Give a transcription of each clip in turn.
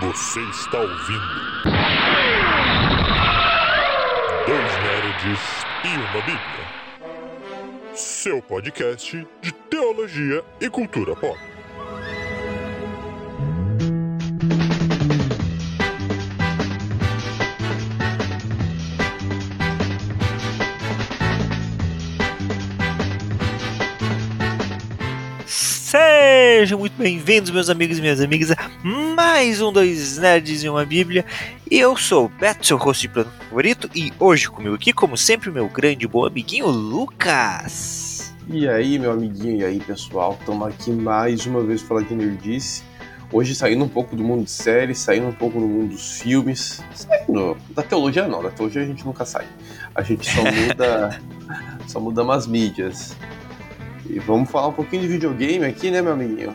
Você está ouvindo. Dois Nerds e uma Bíblia. Seu podcast de teologia e cultura pop. Sejam muito bem-vindos, meus amigos e minhas amigas, a mais um Dois Nerds e uma Bíblia. Eu sou o Beto, seu host de plano favorito, e hoje comigo aqui, como sempre, meu grande e bom amiguinho Lucas. E aí, meu amiguinho, e aí, pessoal? Estamos aqui mais uma vez para falar de nerdice. Hoje saindo um pouco do mundo de séries, saindo um pouco do mundo dos filmes, saindo da teologia não, da teologia a gente nunca sai. A gente só muda, só muda umas mídias. E vamos falar um pouquinho de videogame aqui, né, meu amiguinho?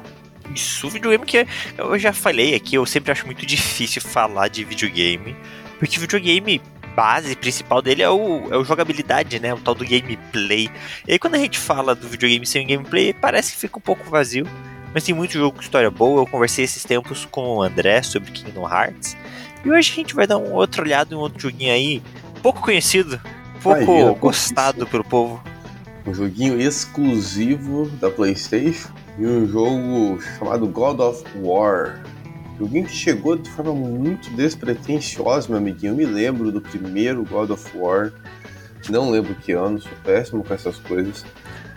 Isso, videogame que eu já falei aqui, eu sempre acho muito difícil falar de videogame, porque videogame base principal dele é o, é o jogabilidade, né? O tal do gameplay. E aí quando a gente fala do videogame sem gameplay, parece que fica um pouco vazio. Mas tem muito jogo com história boa. Eu conversei esses tempos com o André sobre Kingdom Hearts. E hoje a gente vai dar um outro olhado em um outro joguinho aí, pouco conhecido, pouco Aí, ó, gostado pelo povo. Um joguinho exclusivo da PlayStation e um jogo chamado God of War. Joguinho que chegou de forma muito despretensiosa, meu amiguinho. Eu me lembro do primeiro God of War. Não lembro que ano, sou péssimo com essas coisas.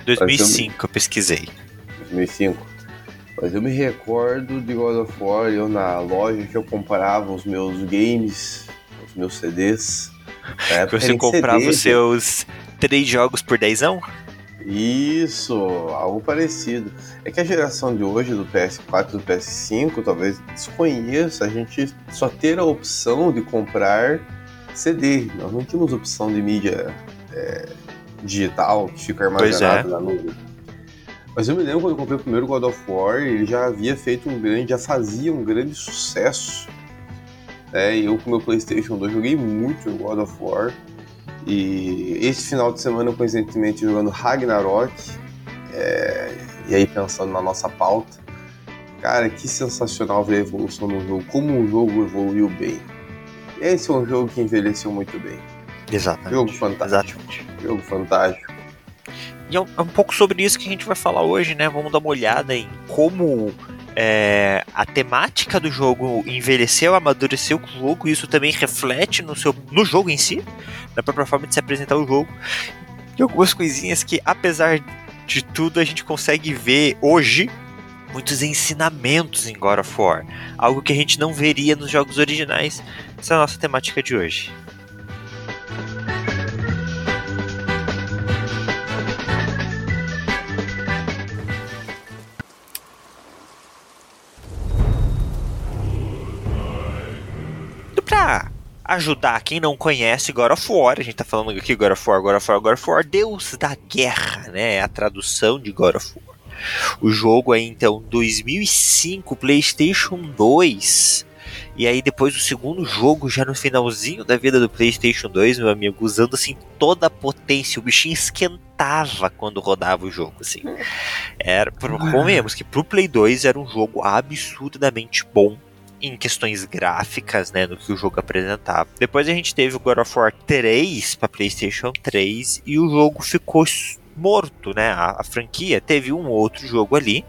2005 eu pesquisei. 2005. Mas eu me recordo de God of War, eu na loja que eu comprava os meus games, os meus CDs. Na Que época você comprava os seus três jogos por dezão? Isso, algo parecido. É que a geração de hoje do PS4 e do PS5 talvez desconheça a gente só ter a opção de comprar CD. Nós não tínhamos opção de mídia é, digital que fica armazenado é. na nuvem. Mas eu me lembro quando eu comprei o primeiro God of War, ele já havia feito um grande, já fazia um grande sucesso. E eu com meu PlayStation 2 joguei muito God of War. E esse final de semana, coincidentemente, jogando Ragnarok, é, e aí pensando na nossa pauta, cara, que sensacional ver a evolução do jogo, como o jogo evoluiu bem. Esse é um jogo que envelheceu muito bem. Exatamente. Jogo fantástico. Exatamente. Jogo fantástico. E é um, é um pouco sobre isso que a gente vai falar hoje, né? Vamos dar uma olhada em como é, a temática do jogo envelheceu, amadureceu com o jogo, e isso também reflete no, seu, no jogo em si, na própria forma de se apresentar o jogo. E algumas coisinhas que, apesar de tudo, a gente consegue ver hoje muitos ensinamentos em God of War. Algo que a gente não veria nos jogos originais. Essa é a nossa temática de hoje. Ajudar quem não conhece God of War, a gente tá falando aqui God of War, God of War, God of War, Deus da Guerra, né? É a tradução de God of War. O jogo é então 2005, PlayStation 2. E aí depois o segundo jogo, já no finalzinho da vida do PlayStation 2, meu amigo, usando assim toda a potência, o bichinho esquentava quando rodava o jogo, assim. Era, convenhamos que pro Play 2 era um jogo absurdamente bom em questões gráficas, né, no que o jogo apresentava. Depois a gente teve o God of War 3 para PlayStation 3 e o jogo ficou morto, né? A, a franquia teve um outro jogo ali,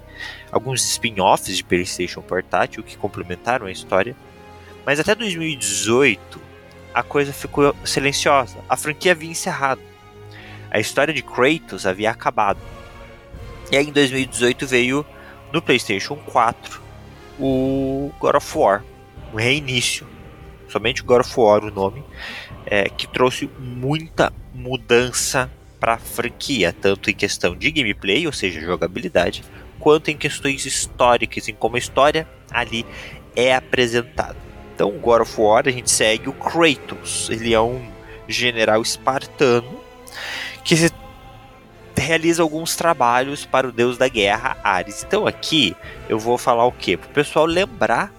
alguns spin-offs de PlayStation Portátil que complementaram a história, mas até 2018 a coisa ficou silenciosa. A franquia havia encerrado. A história de Kratos havia acabado. E aí em 2018 veio no PlayStation 4 o God of War, um reinício. Somente God of War o nome, é, que trouxe muita mudança para a franquia, tanto em questão de gameplay, ou seja, jogabilidade, quanto em questões históricas, em como a história ali é apresentada. Então, God of War a gente segue o Kratos, ele é um general espartano que se realiza alguns trabalhos para o deus da guerra, Ares. Então aqui eu vou falar o quê? Para o pessoal lembrar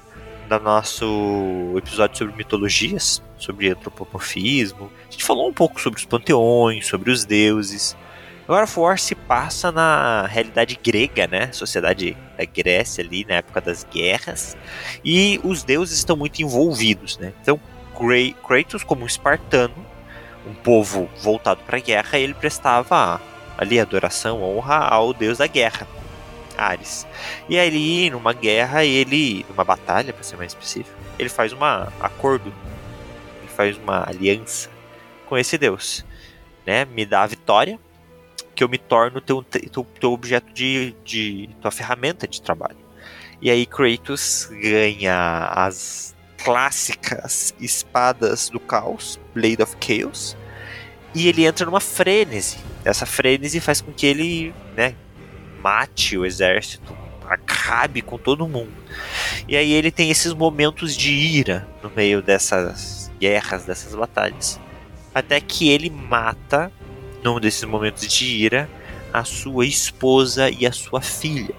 do nosso episódio sobre mitologias, sobre antropomorfismo. A gente falou um pouco sobre os panteões, sobre os deuses. God of War se passa na realidade grega, né? Sociedade da Grécia ali, na época das guerras. E os deuses estão muito envolvidos, né? Então, Kratos, como um espartano, um povo voltado para a guerra, ele prestava ali adoração, honra ao deus da guerra, Ares. E ali, numa guerra, ele, numa batalha, para ser mais específico, ele faz um acordo, ele faz uma aliança com esse deus, né? Me dá a vitória, que eu me torno teu, teu, teu objeto de, de tua ferramenta de trabalho. E aí Kratos ganha as clássicas espadas do caos, Blade of Chaos, e ele entra numa frênese. Essa frênese faz com que ele, né, mate o exército, acabe com todo mundo. E aí ele tem esses momentos de ira no meio dessas guerras, dessas batalhas. Até que ele mata, num desses momentos de ira, a sua esposa e a sua filha.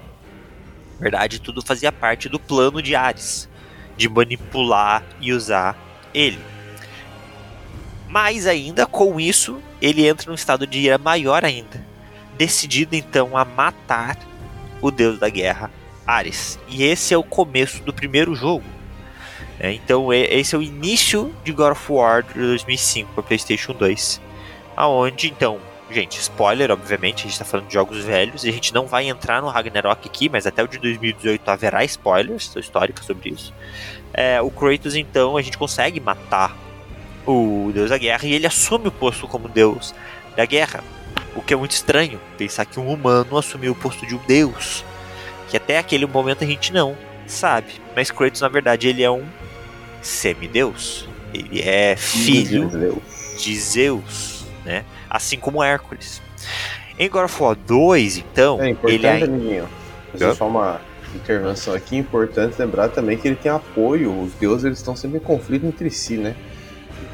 Na verdade, tudo fazia parte do plano de Ares de manipular e usar ele. Mais ainda, com isso, ele entra num estado de ira maior ainda, decidido então a matar o deus da guerra, Ares. E esse é o começo do primeiro jogo. É, então, esse é o início de God of War de 2005 para PlayStation 2, aonde então Gente, spoiler, obviamente, a gente tá falando de jogos velhos e a gente não vai entrar no Ragnarok aqui, mas até o de 2018 haverá spoilers, histórica sobre isso. É, o Kratos, então, a gente consegue matar o Deus da Guerra e ele assume o posto como Deus da Guerra. O que é muito estranho, pensar que um humano assumiu o posto de um Deus. Que até aquele momento a gente não sabe. Mas Kratos, na verdade, ele é um semideus. Ele é filho de Zeus, né? assim como Hércules. Em God of War 2, então, é ele amiguinho, fazer só uma intervenção aqui, importante lembrar também que ele tem apoio, os deuses eles estão sempre em conflito entre si, né?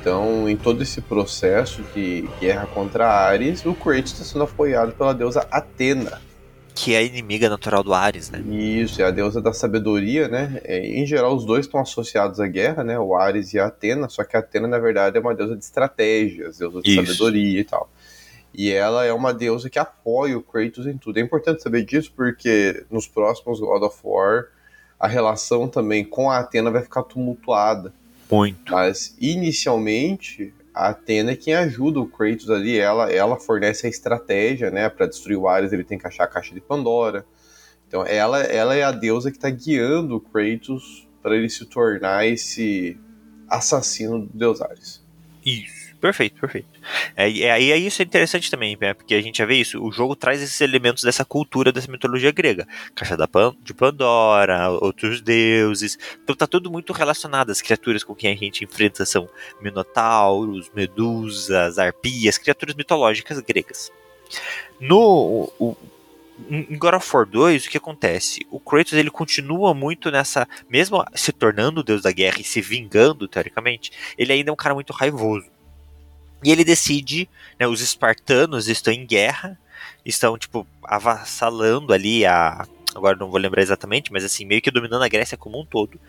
Então, em todo esse processo de guerra contra Ares, o Kratos está sendo apoiado pela deusa Atena. Que é a inimiga natural do Ares, né? Isso, é a deusa da sabedoria, né? É, em geral, os dois estão associados à guerra, né? O Ares e a Atena, só que a Atena, na verdade, é uma deusa de estratégias, deusa de Isso. sabedoria e tal. E ela é uma deusa que apoia o Kratos em tudo. É importante saber disso porque nos próximos God of War a relação também com a Atena vai ficar tumultuada. Muito. Mas inicialmente a Atena é quem ajuda o Kratos ali, ela, ela fornece a estratégia, né, para destruir o Ares, ele tem que achar a caixa de Pandora. Então ela, ela é a deusa que está guiando o Kratos para ele se tornar esse assassino do deus Ares. Isso. Perfeito, perfeito. É, é, é, isso é interessante também, né? porque a gente já vê isso. O jogo traz esses elementos dessa cultura, dessa mitologia grega. Caixa da Pan, de Pandora, outros deuses. Então tá tudo muito relacionado. As criaturas com quem a gente enfrenta são minotauros, medusas, arpias, criaturas mitológicas gregas. No o, em God of War 2, o que acontece? O Kratos ele continua muito nessa. Mesmo se tornando o deus da guerra e se vingando, teoricamente, ele ainda é um cara muito raivoso. E ele decide, né, os espartanos estão em guerra, estão tipo avassalando ali a agora não vou lembrar exatamente, mas assim, meio que dominando a Grécia como um todo.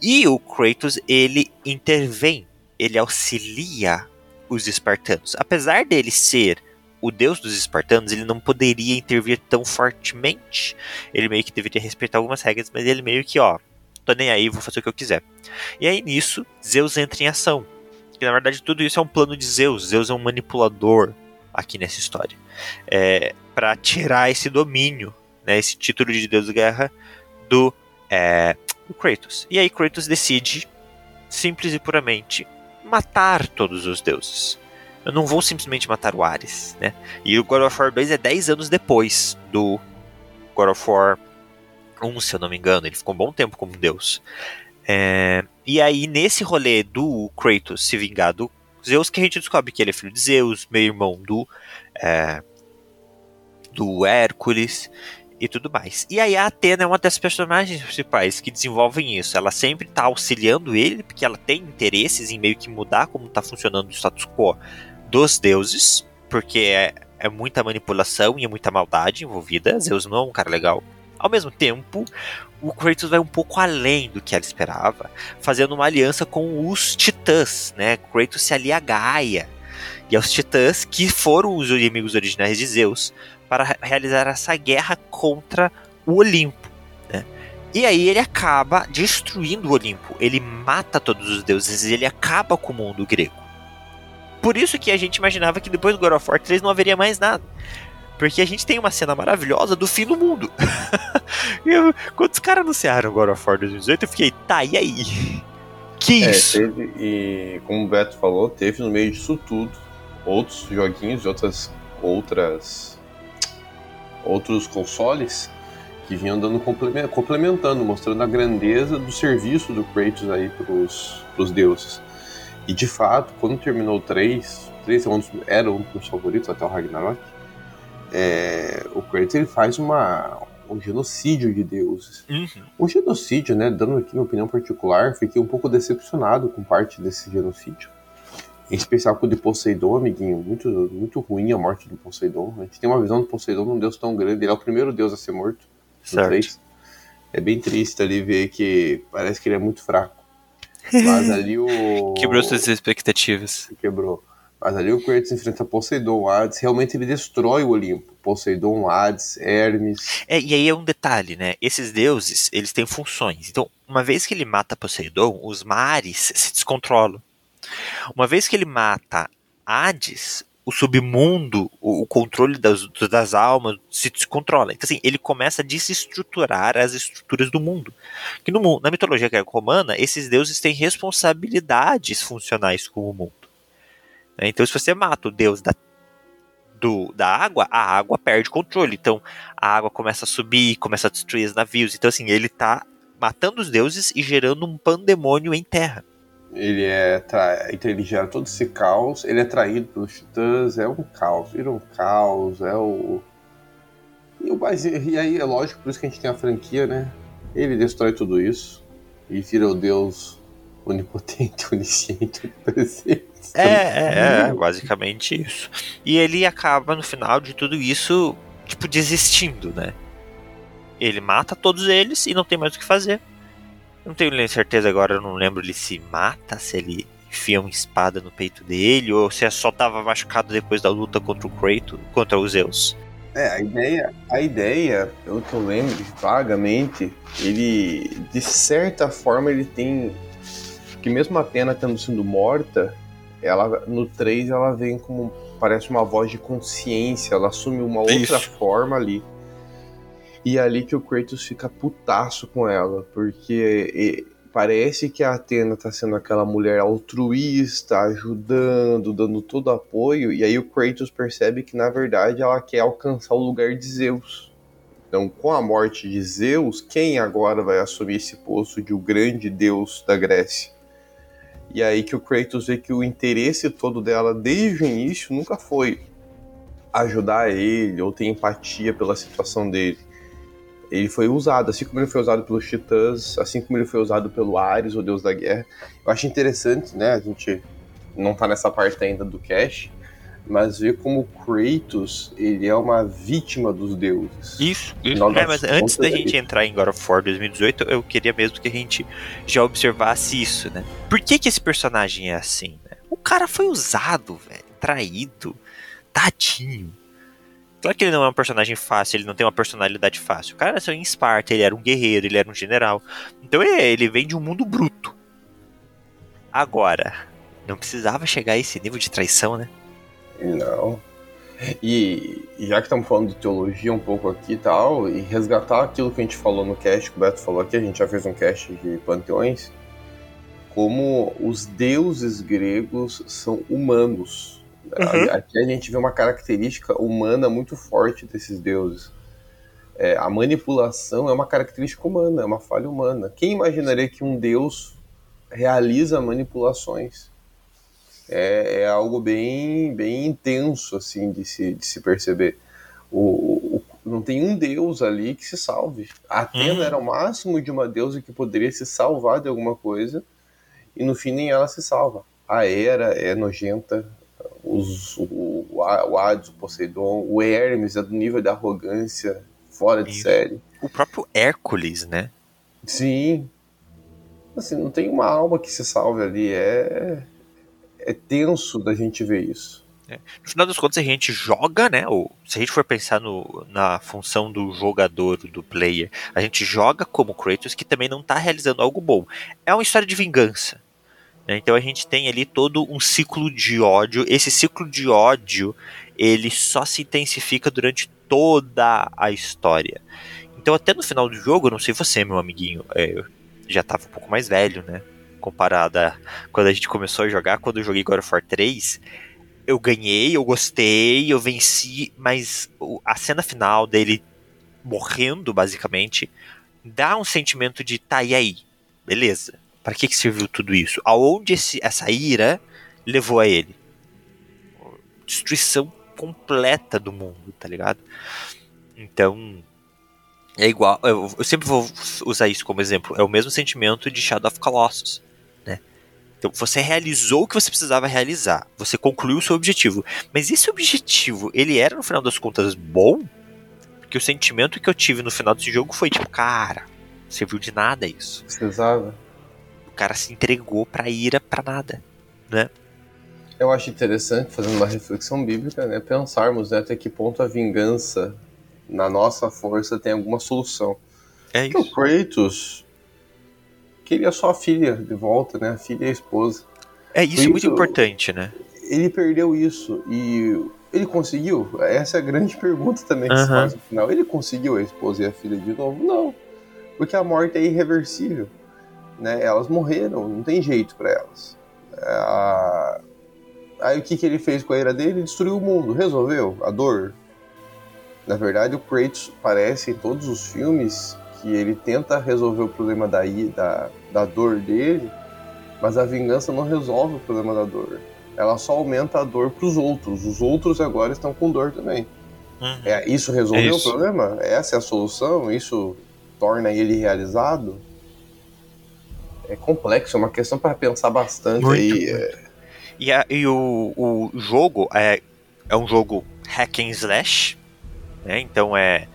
E o Kratos, ele intervém, ele auxilia os espartanos. Apesar dele ser o deus dos espartanos, ele não poderia intervir tão fortemente. Ele meio que deveria respeitar algumas regras, mas ele meio que, ó, tô nem aí, vou fazer o que eu quiser. E aí nisso, Zeus entra em ação. Que na verdade tudo isso é um plano de Zeus. Zeus é um manipulador aqui nessa história. É, para tirar esse domínio, né, esse título de Deus da Guerra do, é, do Kratos. E aí Kratos decide, simples e puramente, matar todos os deuses. Eu não vou simplesmente matar o Ares, né? E o God of War 2 é 10 anos depois do God of War 1, se eu não me engano. Ele ficou um bom tempo como deus. É, e aí, nesse rolê do Kratos se vingar do Zeus, que a gente descobre que ele é filho de Zeus, meio irmão do, é, do Hércules e tudo mais. E aí a Atena é uma das personagens principais que desenvolvem isso. Ela sempre está auxiliando ele, porque ela tem interesses em meio que mudar como está funcionando o status quo dos deuses, porque é, é muita manipulação e é muita maldade envolvida. Zeus não é um cara legal. Ao mesmo tempo, o Kratos vai um pouco além do que ela esperava, fazendo uma aliança com os Titãs, né? Kratos se alia a Gaia, e aos titãs, que foram os inimigos originais de Zeus, para realizar essa guerra contra o Olimpo. Né? E aí ele acaba destruindo o Olimpo, ele mata todos os deuses, ele acaba com o mundo grego. Por isso que a gente imaginava que depois do God of War 3 não haveria mais nada. Porque a gente tem uma cena maravilhosa do fim do mundo. eu, quando os caras anunciaram God of War 2018, eu fiquei, tá, e aí? Que É, isso? teve, e como o Beto falou, teve no meio disso tudo outros joguinhos, outras outras outros consoles que vinham dando complemen- complementando, mostrando a grandeza do serviço do Kratos aí pros, pros deuses. E de fato, quando terminou o 3, o 3 é um dos- era um dos meus favoritos até o Ragnarok, é, o Kratos ele faz uma, um genocídio de deuses. Uhum. O genocídio, né, dando aqui minha opinião particular, fiquei um pouco decepcionado com parte desse genocídio. Em especial com o de Poseidon, amiguinho. Muito, muito ruim a morte do Poseidon. A gente tem uma visão do Poseidon um deus tão grande. Ele é o primeiro deus a ser morto. Certo. É bem triste ali ver que parece que ele é muito fraco. Mas ali o. Quebrou suas expectativas. Quebrou. Mas ali o Kratos enfrenta Poseidon, Hades. Realmente ele destrói o Olimpo. Poseidon, Hades, Hermes. É, e aí é um detalhe, né? Esses deuses, eles têm funções. Então, uma vez que ele mata Poseidon, os mares se descontrolam. Uma vez que ele mata Hades, o submundo, o, controle das, das almas se descontrola. Então, assim, ele começa a desestruturar as estruturas do mundo. Que no, na mitologia greco-romana, esses deuses têm responsabilidades funcionais com o mundo. Né? Então, se você mata o deus da do, da água, a água perde controle. Então a água começa a subir, começa a destruir os navios. Então, assim, ele tá matando os deuses e gerando um pandemônio em terra. Ele é tra... então ele gera todo esse caos, ele é traído pelos titãs, é um caos, vira um caos, é o. E, o e aí é lógico, por isso que a gente tem a franquia, né? Ele destrói tudo isso e vira o Deus onipotente, onisciente, presente. É, é, é, basicamente isso. E ele acaba, no final de tudo isso, tipo, desistindo, né? Ele mata todos eles e não tem mais o que fazer. Não tenho nem certeza agora, eu não lembro ele se mata, se ele enfia uma espada no peito dele, ou se é só tava machucado depois da luta contra o Kratos, contra os Zeus. É, a ideia, a ideia, pelo que eu lembro vagamente, ele, de certa forma, ele tem. Que mesmo a Atena tendo sido morta, ela no 3 ela vem como. Parece uma voz de consciência, ela assume uma outra forma ali. E é ali que o Kratos fica putaço com ela, porque e, parece que a Atena tá sendo aquela mulher altruísta, ajudando, dando todo apoio, e aí o Kratos percebe que na verdade ela quer alcançar o lugar de Zeus. Então, com a morte de Zeus, quem agora vai assumir esse posto de o grande deus da Grécia? E aí que o Kratos vê que o interesse todo dela desde o início nunca foi ajudar ele ou ter empatia pela situação dele. Ele foi usado, assim como ele foi usado pelos Titãs, assim como ele foi usado pelo Ares, o deus da guerra. Eu acho interessante, né? A gente não tá nessa parte ainda do cast, mas ver como Kratos ele é uma vítima dos deuses. Isso, Final É, mas antes da gente entrar em God of War 2018, eu queria mesmo que a gente já observasse isso, né? Por que que esse personagem é assim, né? O cara foi usado, velho, traído, tadinho. Claro que ele não é um personagem fácil, ele não tem uma personalidade fácil. O cara nasceu em Esparta, ele era um guerreiro, ele era um general. Então é, ele vem de um mundo bruto. Agora, não precisava chegar a esse nível de traição, né? Não. E, e já que estamos falando de teologia um pouco aqui e tal, e resgatar aquilo que a gente falou no cast, que o Beto falou aqui, a gente já fez um cast de panteões, como os deuses gregos são humanos. Uhum. Aqui a gente vê uma característica humana muito forte desses deuses. É, a manipulação é uma característica humana, é uma falha humana. Quem imaginaria que um deus realiza manipulações? É, é algo bem, bem intenso assim de se, de se perceber. O, o- não tem um deus ali que se salve. A Atena Uhum. era o máximo de uma deusa que poderia se salvar de alguma coisa e no fim nem ela se salva. A Hera é nojenta, os, o, o, Hades, o Poseidon, o Hermes é do nível de arrogância fora de Isso. série. O próprio Hércules, né? Sim. Assim, não tem uma alma que se salve ali. É, é tenso da gente ver isso. No final das contas, a gente joga, né? Ou, se a gente for pensar no, na função do jogador, do player, a gente joga como Kratos, que também não está realizando algo bom. É uma história de vingança. Né? Então a gente tem ali todo um ciclo de ódio. Esse ciclo de ódio, ele só se intensifica durante toda a história. Então até no final do jogo, não sei você, meu amiguinho, é, eu já estava um pouco mais velho, né? Comparado a quando a gente começou a jogar, quando eu joguei God of War 3, eu ganhei, eu gostei, eu venci, mas a cena final dele morrendo, basicamente, dá um sentimento de tá, e aí? Beleza. Para que, que serviu tudo isso? Aonde esse, essa ira levou a ele? Destruição completa do mundo, tá ligado? Então, é igual. Eu, eu sempre vou usar isso como exemplo. É o mesmo sentimento de Shadow of Colossus. Então você realizou o que você precisava realizar. Você concluiu o seu objetivo. Mas esse objetivo, ele era no final das contas bom? Porque o sentimento que eu tive no final desse jogo foi tipo, cara, serviu de nada isso. Precisava. O cara se entregou pra ira pra nada, né? Eu acho interessante, fazendo uma reflexão bíblica, né, pensarmos né, até que ponto a vingança na nossa força tem alguma solução. É isso. Porque o Kratos, queria só a filha de volta, né? A filha e a esposa. É, isso é muito importante, né? Ele perdeu isso e ele conseguiu? Essa é a grande pergunta também que uhum. se faz no final. Ele conseguiu a esposa e a filha de novo? Não. Porque a morte é irreversível. Né? Elas morreram, não tem jeito para elas. É, aí o que, que ele fez com a ira dele? Destruiu o mundo. Resolveu a dor? Na verdade, o Kratos parece em todos os filmes que ele tenta resolver o problema da, da, da dor dele, mas a vingança não resolve o problema da dor. Ela só aumenta a dor para os outros. Os outros agora estão com dor também. Uhum. É, isso resolveu é isso. o problema? Essa é a solução? Isso torna ele realizado? É complexo, é uma questão para pensar bastante muito, aí. Muito. É... E, a, e o, o jogo é, é um jogo hack and slash, né? Então é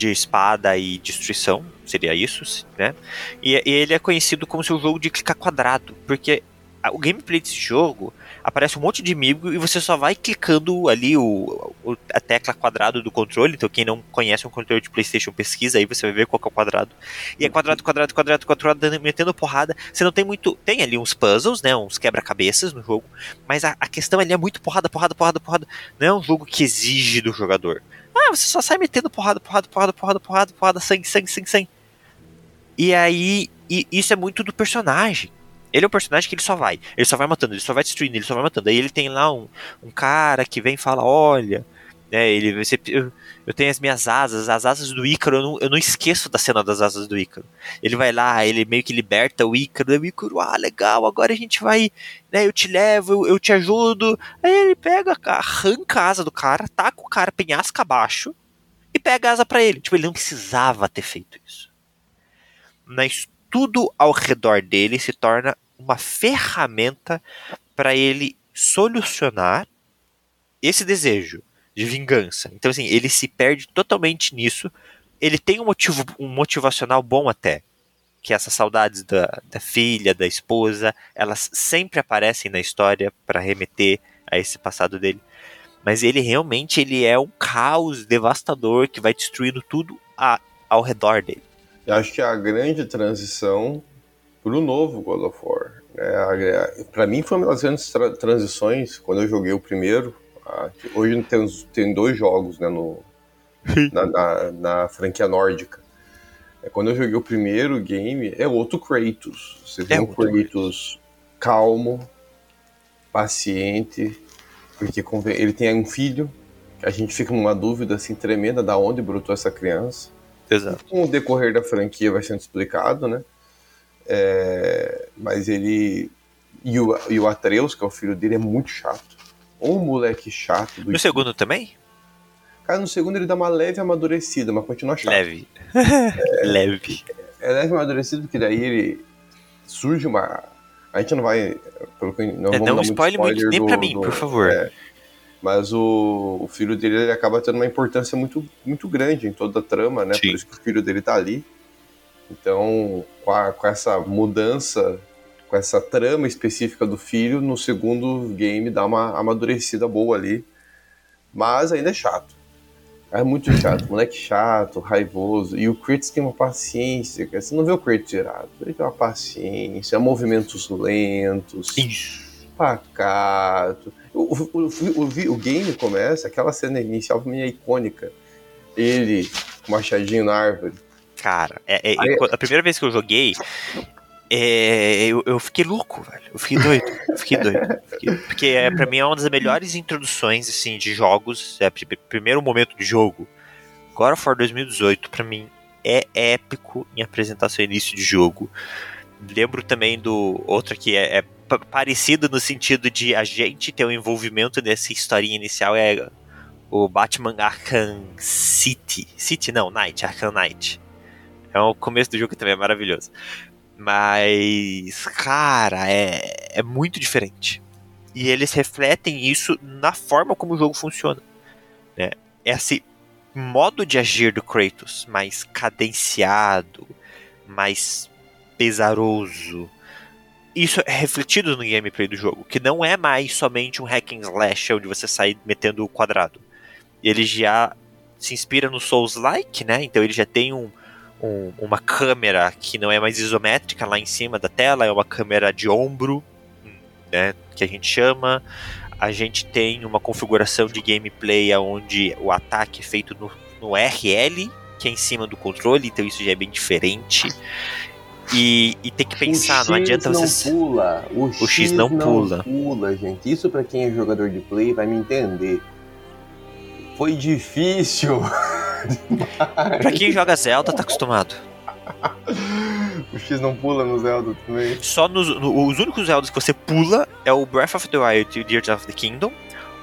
de espada e destruição, seria isso, né? E, e ele é conhecido como seu jogo de clicar quadrado, porque o gameplay desse jogo aparece um monte de inimigo e você só vai clicando ali o, o, a tecla quadrado do controle. Então, quem não conhece um controle de PlayStation, pesquisa aí, você vai ver qual é o quadrado. E é quadrado, quadrado, quadrado, quadrado, metendo porrada. Você não tem muito. Tem ali uns puzzles, né? Uns quebra-cabeças no jogo. Mas a, a questão ali é muito porrada, porrada, porrada, porrada. Não é um jogo que exige do jogador. Ah, você só sai metendo porrada, porrada, porrada, porrada, porrada, porrada, sangue, sangue, sangue, sangue. E aí, e isso é muito do personagem. Ele é um personagem que ele só vai. Ele só vai matando, ele só vai destruindo, ele só vai matando. Aí ele tem lá um, um cara que vem e fala: Olha, né, ele, você, eu, eu, tenho as minhas asas, as asas do Ícaro, eu não, eu não, esqueço da cena das asas do Ícaro. Ele vai lá, ele meio que liberta o Ícaro, o Ícaro, ah, legal, agora a gente vai, né, eu te levo, eu, eu te ajudo. Aí ele pega, arranca a asa do cara, taca o cara penhasca abaixo e pega a asa para ele. Tipo, ele não precisava ter feito isso. Mas tudo ao redor dele se torna uma ferramenta para ele solucionar esse desejo de vingança. Então, assim, ele se perde totalmente nisso. Ele tem um motivo, um motivacional bom até. Que essas saudades da, da filha, da esposa, elas sempre aparecem na história para remeter a esse passado dele. Mas ele realmente ele é um caos devastador que vai destruindo tudo a, ao redor dele. Eu acho que a grande transição para o novo God of War. Né? Para mim foi uma das grandes tra transições quando eu joguei o primeiro, hoje tem, tem dois jogos né, no, na, na, na, franquia nórdica. É, quando eu joguei o primeiro game, é outro Kratos. Você vê é um Kratos calmo, paciente, porque ele tem um filho, a gente fica numa dúvida assim tremenda da onde brotou essa criança. Exato. Com o decorrer da franquia vai sendo explicado, né? É, mas ele. E o, e o Atreus, que é o filho dele, é muito chato um moleque chato. no segundo também? Cara, no segundo ele dá uma leve amadurecida, mas continua chato. Leve. É, leve. É leve amadurecida porque daí ele surge uma. A gente não vai. Pelo que, não é, vamos não spoiler, spoiler muito, nem pra mim, do, por favor. É, mas o, o, filho dele ele acaba tendo uma importância muito, muito grande em toda a trama, né? Sim. Por isso que o filho dele tá ali. Então, com, a, com essa mudança com essa trama específica do filho, no segundo game dá uma amadurecida boa ali. Mas ainda é chato. É muito chato, moleque chato, raivoso. E o Kratos tem uma paciência, cara. Você não vê o Kratos irado. Ele tem uma paciência, movimentos lentos, Isso. pacato. O, o, o, o, game começa, aquela cena inicial pra mim é icônica. Ele machadinho na árvore. Cara, é, é- Aí- a primeira vez que eu joguei, é, eu, eu fiquei louco, velho. Eu fiquei doido. Eu fiquei doido. Fiquei- porque é, pra mim é uma das melhores introduções assim, de jogos. É primeiro momento de jogo. God of War 2018, pra mim, é épico em apresentação início de jogo. Lembro também do outro que é, é no sentido de a gente ter um envolvimento nessa historinha inicial é o Batman Arkham City. City não, Knight, Arkham Knight. É o começo do jogo que também é maravilhoso. Mas, cara, é, é muito diferente. E eles refletem isso na forma como o jogo funciona. Né? Esse modo de agir do Kratos, mais cadenciado, mais pesaroso. Isso é refletido no gameplay do jogo, que não é mais somente um hack and slash onde você sai metendo o quadrado. Ele já se inspira no Souls-like, né? Então ele já tem um, um- uma câmera que não é mais isométrica lá em cima da tela, é uma câmera de ombro, né? Que a gente chama. A gente tem uma configuração de gameplay onde o ataque é feito no, no RL, que é em cima do controle, então isso já é bem diferente. E, e tem que pensar, o não X adianta não você. pula. O, O X não pula. pula, gente. Isso pra quem é jogador de play vai me entender. Foi difícil. Pra quem joga Zelda, tá acostumado. o X não pula no Zelda também. Só nos no- os únicos Zeldas que você pula é o Breath of the Wild e o Tears of the Kingdom.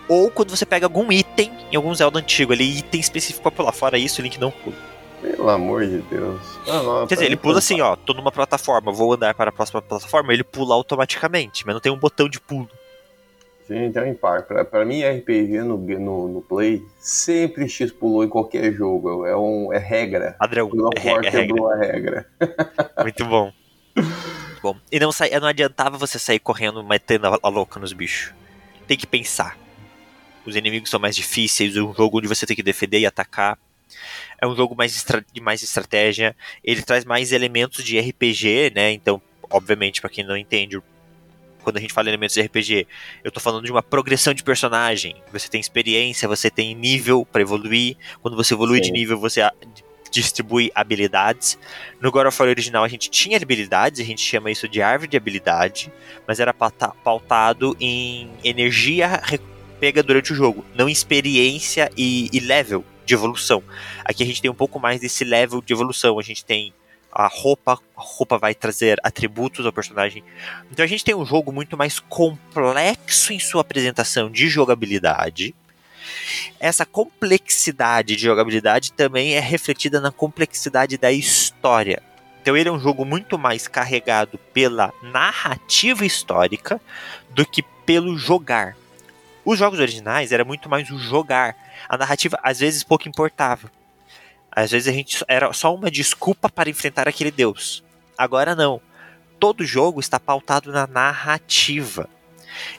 Ou quando você pega algum item em algum Zelda antigo ali, item específico pra pular. Fora isso, o Link não pula. Pelo amor de Deus. Ah, não, Quer dizer, ele pula assim, ó, tô numa plataforma, vou andar para a próxima plataforma, ele pula automaticamente, mas não tem um botão de pulo. Gente, é um impar. Pra, pra mim, RPG no, no, no Play, sempre X pulou em qualquer jogo. É, um, é regra. Padrão, O God é, of War re- é regra. a regra. Muito bom. bom. E não, sai, não adiantava você sair correndo, metendo a, a louca nos bichos. Tem que pensar. Os inimigos são mais difíceis, é um jogo onde você tem que defender e atacar. É um jogo mais estra- de mais estratégia. Ele traz mais elementos de RPG, né? Então, obviamente, pra quem não entende, quando a gente fala em elementos de RPG, eu tô falando de uma progressão de personagem. Você tem experiência, você tem nível pra evoluir. Quando você evolui de Sim. nível, você distribui habilidades. No God of War original a gente tinha habilidades, a gente chama isso de árvore de habilidade, mas era pauta- pautado em energia pega durante o jogo, não em experiência e, e level de evolução. Aqui a gente tem um pouco mais desse level de evolução, a gente tem a roupa, a roupa vai trazer atributos ao personagem. Então a gente tem um jogo muito mais complexo em sua apresentação de jogabilidade. Essa complexidade de jogabilidade também é refletida na complexidade da história. Então ele é um jogo muito mais carregado pela narrativa histórica do que pelo jogar. Os jogos originais era muito mais o jogar. A narrativa às vezes pouco importava. Às vezes a gente era só uma desculpa para enfrentar aquele deus. Agora não. Todo jogo está pautado na narrativa.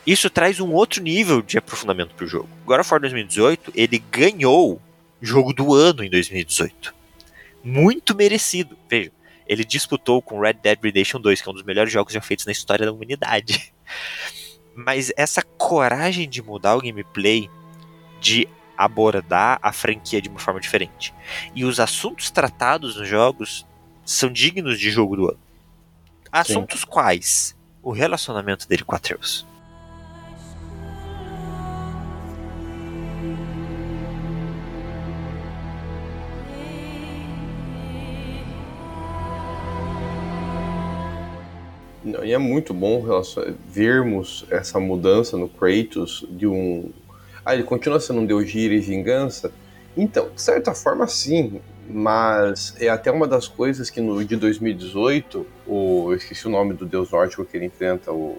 Isso traz um outro nível de aprofundamento para o jogo. God of War 2018, ele ganhou jogo do ano em 2018. Muito merecido. Veja, ele disputou com Red Dead Redemption 2, que é um dos melhores jogos já feitos na história da humanidade. Mas essa coragem de mudar o gameplay, de abordar a franquia de uma forma diferente. E os assuntos tratados nos jogos são dignos de jogo do ano. Assuntos quais? O relacionamento dele com Atreus. E é muito bom vermos essa mudança no Kratos de um. Ah, ele continua sendo um deus de ira e vingança? Então, de certa forma, sim. Mas é até uma das coisas que no de 2018, o, eu esqueci o nome do deus nórdico que ele enfrenta, o,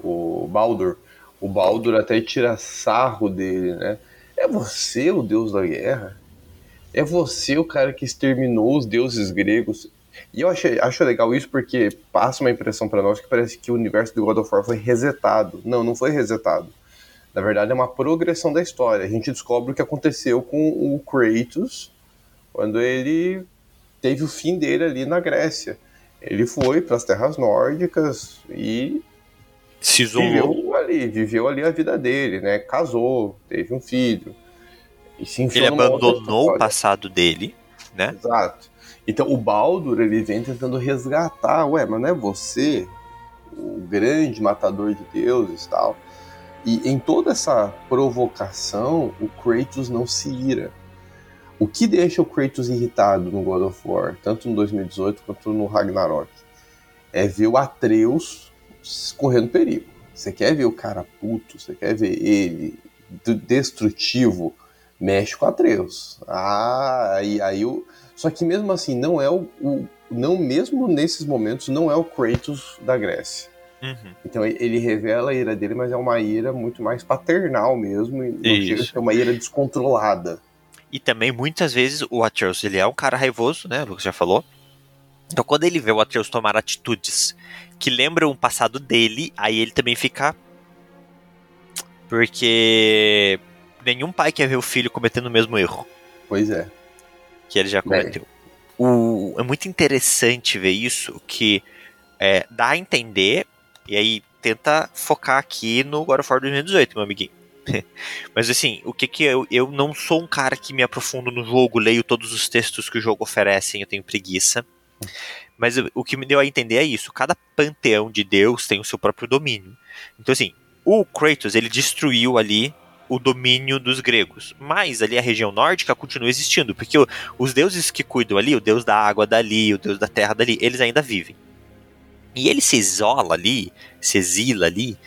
o Baldur. O Baldur até tira sarro dele, né? É você o deus da guerra? É você o cara que exterminou os deuses gregos? E eu achei, acho legal isso porque passa uma impressão para nós que parece que o universo do God of War foi resetado. Não, não foi resetado. Na verdade, é uma progressão da história. A gente descobre o que aconteceu com o Kratos quando ele teve o fim dele ali na Grécia. Ele foi para as terras nórdicas e Se isolou. viveu ali, viveu ali a vida dele, né? Casou, teve um filho. E Ele abandonou o passado dele, né? Exato. Então o Baldur ele vem tentando resgatar, ué, mas não é você o grande matador de deuses e tal. E em toda essa provocação, o Kratos não se ira. O que deixa o Kratos irritado no God of War, tanto no 2018 quanto no Ragnarok, é ver o Atreus correndo perigo. Você quer ver o cara puto, você quer ver ele destrutivo, mexe com Atreus. Ah, aí, aí o. Só que mesmo assim, não é o, o- Não, mesmo nesses momentos, não é o Kratos da Grécia. Uhum. Então ele- revela a ira dele, mas é uma ira muito mais paternal mesmo, e não chega a Isso. ser uma ira descontrolada. E também, muitas vezes, o Atreus, ele é um cara raivoso, né? O Lucas já falou. Então, quando ele vê o Atreus tomar atitudes que lembram o passado dele, aí ele também fica. Porque nenhum pai quer ver o filho cometendo o mesmo erro Pois é. que ele já cometeu. O, é muito interessante ver isso, que é, dá a entender, e aí tenta focar aqui no God of War 2018, meu amiguinho. Mas assim, o que que eu, eu não sou um cara que me aprofundo no jogo, leio todos os textos que o jogo oferece, eu tenho preguiça. Mas o, que me deu a entender é isso, cada panteão de Deus tem o seu próprio domínio. Então assim, o Kratos, ele destruiu ali o domínio dos gregos, mas ali a região nórdica continua existindo, porque os deuses que cuidam ali, o deus da água dali, o deus da terra dali, eles ainda vivem. E ele se isola ali, se exila ali,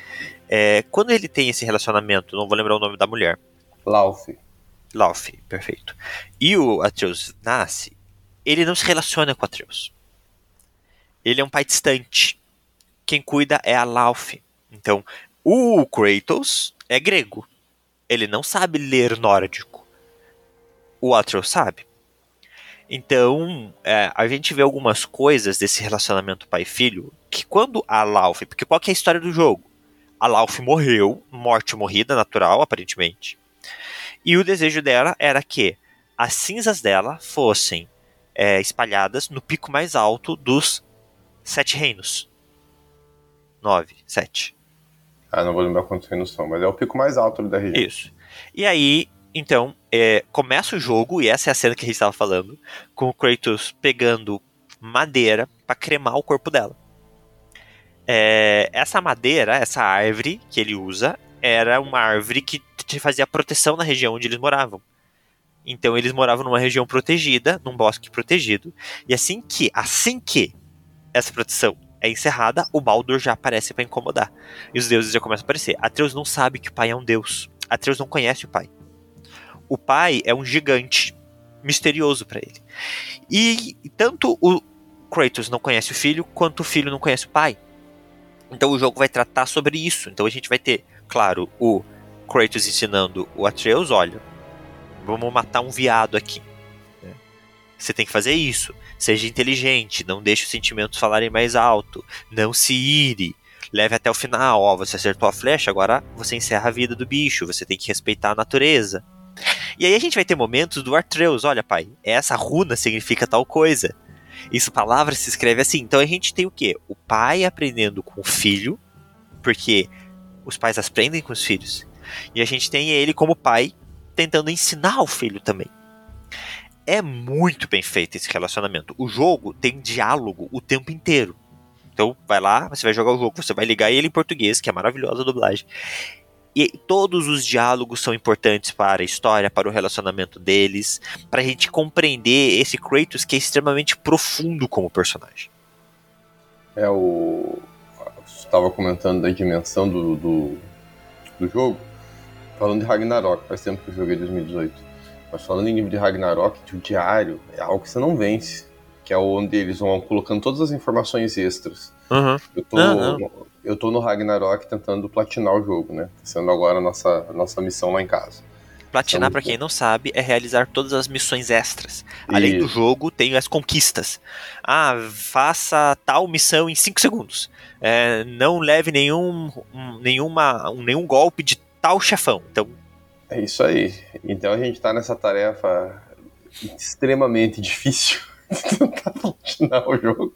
é, quando ele tem esse relacionamento, não vou lembrar o nome da mulher, Lauf. Lauf, perfeito. E o Atreus nasce, ele não se relaciona com Atreus. Ele é um pai distante. Quem cuida é a Lauf. Então, o Kratos é grego. Ele não sabe ler nórdico. O Atreus sabe. Então, é, a gente vê algumas coisas desse relacionamento pai-filho que quando a Lauf. Porque qual que é a história do jogo? A Lauf morreu, morte morrida natural, aparentemente. E o desejo dela era que as cinzas dela fossem é, espalhadas no pico mais alto dos sete reinos. Nove, sete. Ah, não vou lembrar quantos reinos são, mas é o pico mais alto da região. Isso. E aí, então, é, começa o jogo, e essa é a cena que a gente estava falando, com o Kratos pegando madeira para cremar o corpo dela. É, essa madeira, essa árvore que ele usa, era uma árvore que te fazia proteção na região onde eles moravam. Então eles moravam numa região protegida, num bosque protegido. E assim que, assim que essa proteção é encerrada, o Baldur já aparece para incomodar. E os deuses já começam a aparecer. Atreus não sabe que o pai é um deus. Atreus não conhece o pai. O pai é um gigante misterioso para ele. E tanto o Kratos não conhece o filho, quanto o filho não conhece o pai. Então o jogo vai tratar sobre isso. Então a gente vai ter, claro, o Kratos ensinando o Atreus, olha, vamos matar um viado aqui. né? Você tem que fazer isso. Seja inteligente, não deixe os sentimentos falarem mais alto, não se ire, leve até o final. Ó, você acertou a flecha, agora você encerra a vida do bicho, você tem que respeitar a natureza. E aí a gente vai ter momentos do Atreus, olha pai, essa runa significa tal coisa. Isso palavra se escreve assim. Então a gente tem o quê? O pai aprendendo com o filho, porque os pais aprendem com os filhos. E a gente tem ele como pai tentando ensinar o filho também. É muito bem feito esse relacionamento. O jogo tem diálogo o tempo inteiro. Então vai lá, você vai jogar o jogo, você vai ligar ele em português, que é maravilhosa a dublagem. E todos os diálogos são importantes para a história, para o relacionamento deles, para a gente compreender esse Kratos que é extremamente profundo como personagem. É o. Estava comentando da dimensão do, do, do jogo. Falando de Ragnarok, faz tempo que eu joguei 2018. Mas falando em livro de Ragnarok, o diário é algo que você não vence. Que é onde eles vão colocando todas as informações extras. Uhum. Eu tô, eu tô no Ragnarok tentando platinar o jogo, né? Tá sendo agora a nossa, a nossa missão lá em casa. Platinar, São pra quem não sabe, é realizar todas as missões extras. Além do Isso. jogo, tem as conquistas. Ah, faça tal missão em 5 segundos. É, não leve nenhum, um, nenhuma, um- nenhum golpe de tal chefão. Então, É isso aí. Então a gente tá nessa tarefa extremamente difícil tentar platinar o jogo.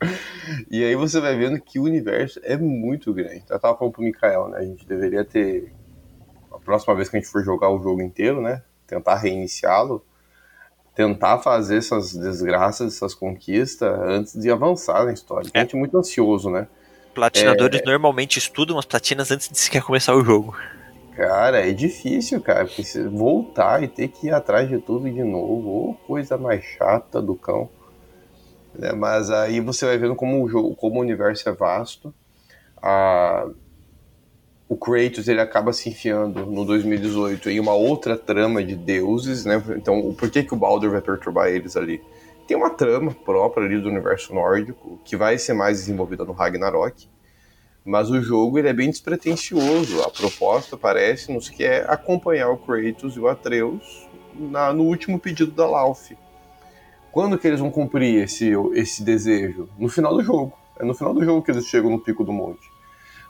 E aí você vai vendo que o universo é muito grande. Eu tava falando pro Mikael, né? A gente deveria ter. A próxima vez que a gente for jogar o jogo inteiro, né? Tentar reiniciá-lo. Tentar fazer essas desgraças, essas conquistas antes de avançar na história. A É. gente é muito ansioso, né? platinadores normalmente estudam as platinas antes de sequer começar o jogo. Cara, é difícil, cara, porque voltar e ter que ir atrás de tudo de novo, ô, coisa mais chata do cão. Né, Mas aí você vai vendo como o jogo, como o universo é vasto. A- O Kratos ele acaba se enfiando no 2018 em uma outra trama de deuses, né? Então, por que, que o Baldur vai perturbar eles ali? Tem uma trama própria ali do universo nórdico que vai ser mais desenvolvida no Ragnarok. Mas o jogo ele é bem despretensioso. A proposta parece-nos que é acompanhar o Kratos e o Atreus na- no último pedido da Lauf. Quando que eles vão cumprir esse, esse desejo? No final do jogo. É no final do jogo que eles chegam no pico do monte.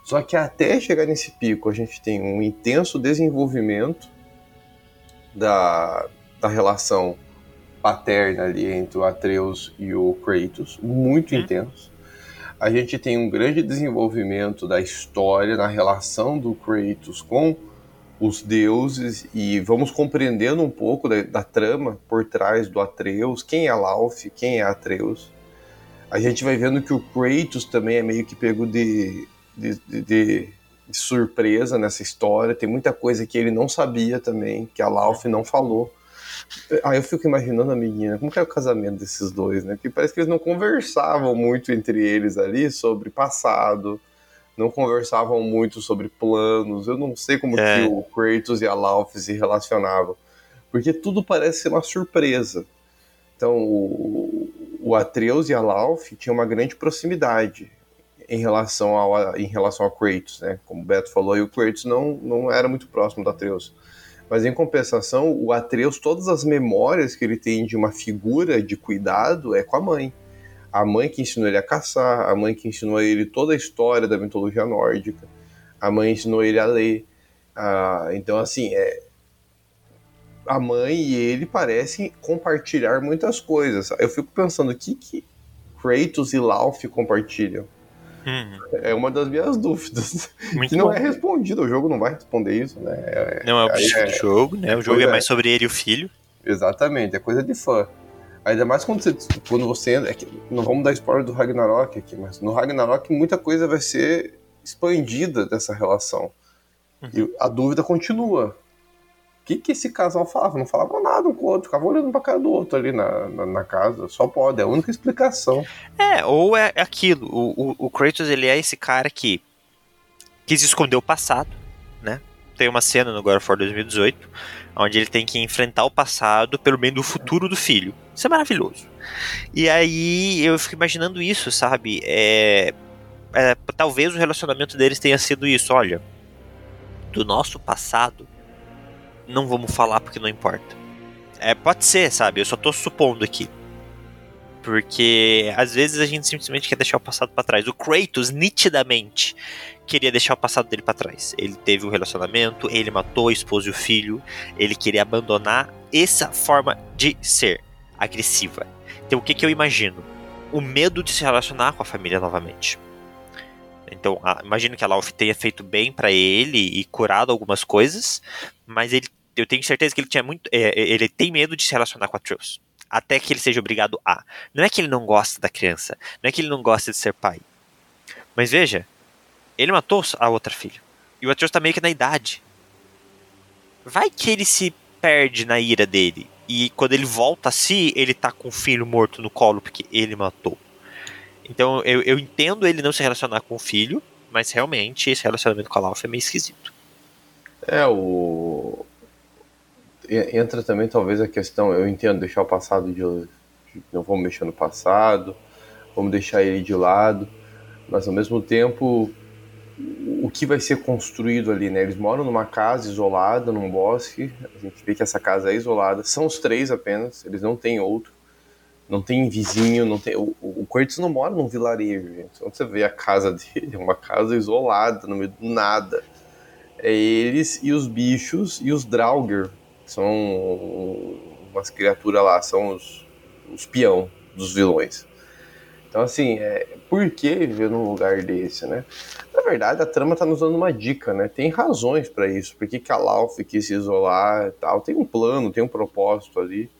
Só que até chegar nesse pico, a gente tem um intenso desenvolvimento da, da relação paterna ali entre o Atreus e o Kratos, muito Hum. intenso. A gente tem um grande desenvolvimento da história na relação do Kratos com os deuses e vamos compreendendo um pouco da, da trama por trás do Atreus, quem é Lauf, quem é Atreus. A gente vai vendo que o Kratos também é meio que pego de, de, de- de- surpresa nessa história. Tem muita coisa que ele não sabia também, que a Lauf não falou. Aí eu fico imaginando a menina, como que é o casamento desses dois, né? Porque parece que eles não conversavam muito entre eles ali sobre passado, não conversavam muito sobre planos. Eu não sei como É. que o Kratos e a Lauf se relacionavam, porque tudo parece ser uma surpresa. Então, o, o Atreus e a Lauf tinham uma grande proximidade em relação ao, em relação ao Kratos, né? Como o Beto falou, e o Kratos não, não era muito próximo do Atreus. Mas em compensação, o Atreus, todas as memórias que ele tem de uma figura de cuidado é com a mãe. A mãe que ensinou ele a caçar, a mãe que ensinou ele toda a história da mitologia nórdica, a mãe ensinou ele a ler. Ah, então, assim, é, a mãe e ele parecem compartilhar muitas coisas. Eu fico pensando, o que, que Kratos e Lauf compartilham? Hum, É uma das minhas dúvidas. muito Que não bom. é respondido, o jogo não vai responder isso, né? É- Não é o objetivo é- do jogo, né? O jogo é é. mais sobre ele e o filho. Exatamente, é coisa de fã. Ainda mais quando você, quando você entra. é que não vamos dar spoiler do Ragnarok aqui, mas no Ragnarok muita coisa vai ser expandida dessa relação. E a dúvida continua. O que, que esse casal falava? Não falava nada um com o outro, ficava olhando pra cara do outro ali na, na, na casa. Só pode, é a única explicação. É, ou é aquilo. O, o, o Kratos, ele é esse cara que quis esconder o passado, né? Tem uma cena no God of War 2018, onde ele tem que enfrentar o passado pelo bem do futuro do filho. Isso é maravilhoso. E aí eu fico imaginando isso, sabe? É, é, talvez o relacionamento deles tenha sido isso. Olha, do nosso passado, não vamos falar porque não importa. É, pode ser, sabe? Eu só tô supondo aqui. Porque às vezes a gente simplesmente quer deixar o passado pra trás. O Kratos, nitidamente, queria deixar o passado dele pra trás. Ele teve um relacionamento, ele matou a esposa e o filho, ele queria abandonar essa forma de ser agressiva. Então o que, que eu imagino? O medo de se relacionar com a família novamente. Então, a, imagino que a Lauf tenha feito bem pra ele e curado algumas coisas, mas ele, eu tenho certeza que ele tinha muito, é, ele tem medo de se relacionar com a Atreus até que ele seja obrigado a. Não é que ele não gosta da criança, não é que ele não gosta de ser pai. Mas veja, ele matou a outra filha. E o Atreus tá meio que na idade. Vai que ele se perde na ira dele. E quando ele volta a si, ele tá com o filho morto no colo porque ele matou. Então eu, eu entendo ele não se relacionar com o filho, mas realmente esse relacionamento com a Lauf é meio esquisito. É, o. Entra também talvez a questão, eu entendo, deixar o passado de. Não vamos mexer no passado, vamos deixar ele de lado, mas ao mesmo tempo o que vai ser construído ali, né? Eles moram numa casa isolada, num bosque. A gente vê que essa casa é isolada. São os três apenas, eles não têm outro. Não tem vizinho, não tem. O, o não mora num vilarejo, gente. Então você vê a casa dele, é uma casa isolada, no meio do nada. É eles e os bichos e os Draugr, são umas criaturas lá, são os, os peão dos vilões. Então, assim, é, por que viver num lugar desse, né? Na verdade, a trama tá nos dando uma dica, né? Tem razões para isso. Por que, a Lauf quis se isolar e tal. Tem um plano, tem um propósito ali,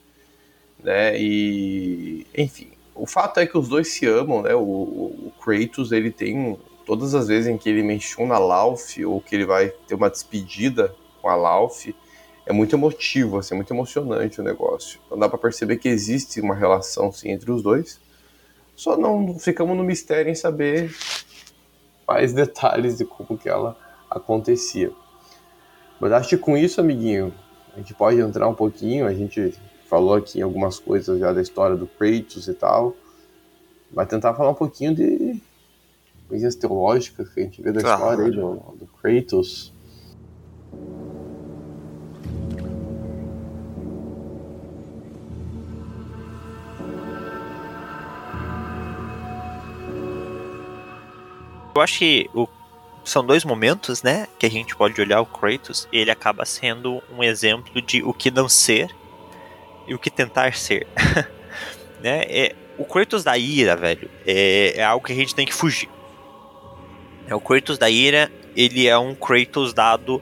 né? E, enfim, o fato é que os dois se amam, né? O, o, o Kratos, ele tem... Todas as vezes em que ele menciona a Lauf ou que ele vai ter uma despedida com a Lauf, é muito emotivo, assim, é muito emocionante o negócio. Então dá para perceber que existe uma relação, sim, entre os dois. Só não ficamos no mistério em saber mais detalhes de como que ela acontecia. Mas acho que com isso, amiguinho, a gente pode entrar um pouquinho, a gente falou aqui algumas coisas já da história do Kratos e tal, vai tentar falar um pouquinho de coisas teológicas que a gente vê da história aí do, do Kratos. Eu acho que o, são dois momentos, né, que a gente pode olhar o Kratos ele acaba sendo um exemplo de o que não ser e o que tentar ser. né? É, o Kratos da ira, velho, é, é algo que a gente tem que fugir. É, o Kratos da ira, ele é um Kratos dado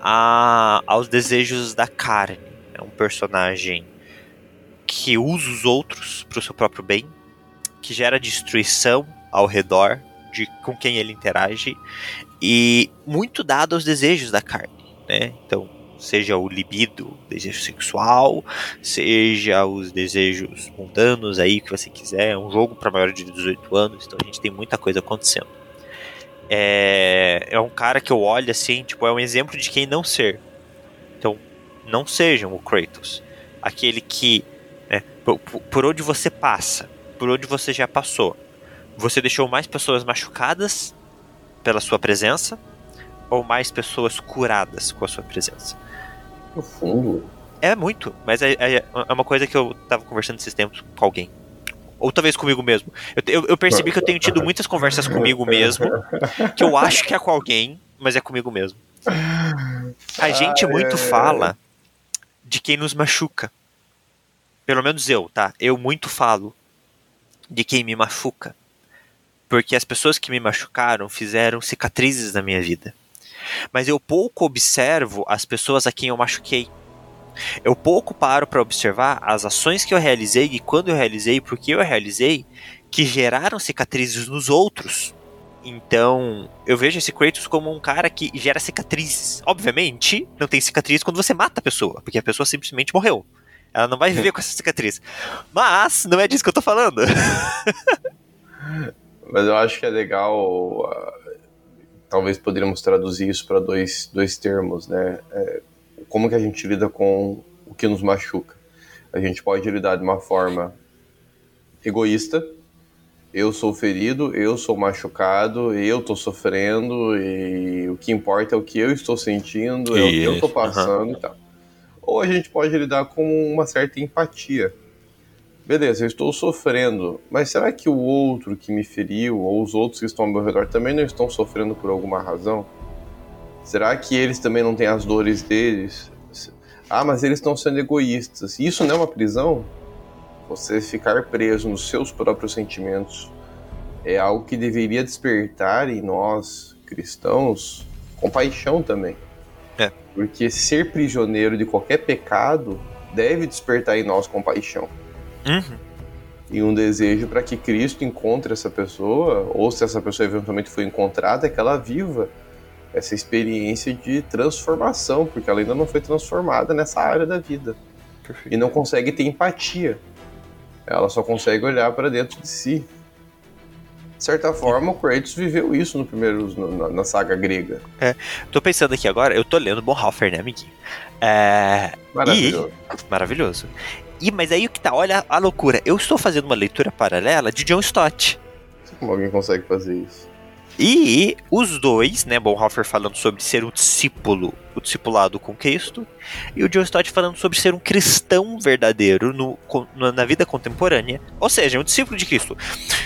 a, aos desejos da carne. É um personagem que usa os outros para o seu próprio bem, que gera destruição ao redor, de com quem ele interage e muito dado aos desejos da carne, né? Então, seja o libido, desejo sexual, seja os desejos mundanos aí que você quiser, é um jogo para maior de 18 anos, então a gente tem muita coisa acontecendo. É, é um cara que eu olho assim, tipo, é um exemplo de quem não ser. Então, não sejam o Kratos, aquele que, né, por, por onde você passa, por onde você já passou, você deixou mais pessoas machucadas pela sua presença ou mais pessoas curadas com a sua presença? Profundo. É muito, mas é, é, é, uma coisa que eu tava conversando esses tempos com alguém. Ou talvez comigo mesmo. Eu, eu, eu percebi que eu tenho tido muitas conversas comigo mesmo, que eu acho que é com alguém, mas é comigo mesmo. A gente ah, muito é... fala de quem nos machuca. Pelo menos eu, tá? Eu muito falo de quem me machuca porque as pessoas que me machucaram fizeram cicatrizes na minha vida. Mas eu pouco observo as pessoas a quem eu machuquei. Eu pouco paro para observar as ações que eu realizei e quando eu realizei, porque eu realizei, que geraram cicatrizes nos outros. Então, eu vejo esse Kratos como um cara que gera cicatrizes. Obviamente, não tem cicatriz quando você mata a pessoa, porque a pessoa simplesmente morreu. Ela não vai viver com essa cicatriz. Mas, não é disso que eu tô falando. Mas eu acho que é legal. Uh, talvez poderíamos traduzir isso para dois, dois termos, né? É, como que a gente lida com o que nos machuca? A gente pode lidar de uma forma egoísta. Eu sou ferido, eu sou machucado, eu estou sofrendo e o que importa é o que eu estou sentindo, é o que eu estou passando uhum. e tal. Ou a gente pode lidar com uma certa empatia beleza, eu estou sofrendo, mas será que o outro que me feriu ou os outros que estão ao meu redor também não estão sofrendo por alguma razão? Será que eles também não têm as dores deles? Ah, mas eles estão sendo egoístas. Isso não é uma prisão? Você ficar preso nos seus próprios sentimentos é algo que deveria despertar em nós, cristãos, compaixão também. É. Porque ser prisioneiro de qualquer pecado deve despertar em nós compaixão. Uhum. E um desejo para que Cristo encontre essa pessoa, ou se essa pessoa eventualmente foi encontrada, é que ela viva essa experiência de transformação, porque ela ainda não foi transformada nessa área da vida. Perfeito. E não consegue ter empatia. Ela só consegue olhar para dentro de si. De certa forma, o Kratos viveu isso no primeiro, na, na saga grega. É, tô pensando aqui agora, eu tô lendo Bonhoeffer, né, amiguinho? É, maravilhoso. E, maravilhoso. E, mas aí o que tá, olha a loucura. Eu estou fazendo uma leitura paralela de John Stott. Como alguém consegue fazer isso? E os dois, né, Bonhoeffer falando sobre ser um discípulo, o discipulado com Cristo, e o John Stott falando sobre ser um cristão verdadeiro no, na vida contemporânea, ou seja, um discípulo de Cristo.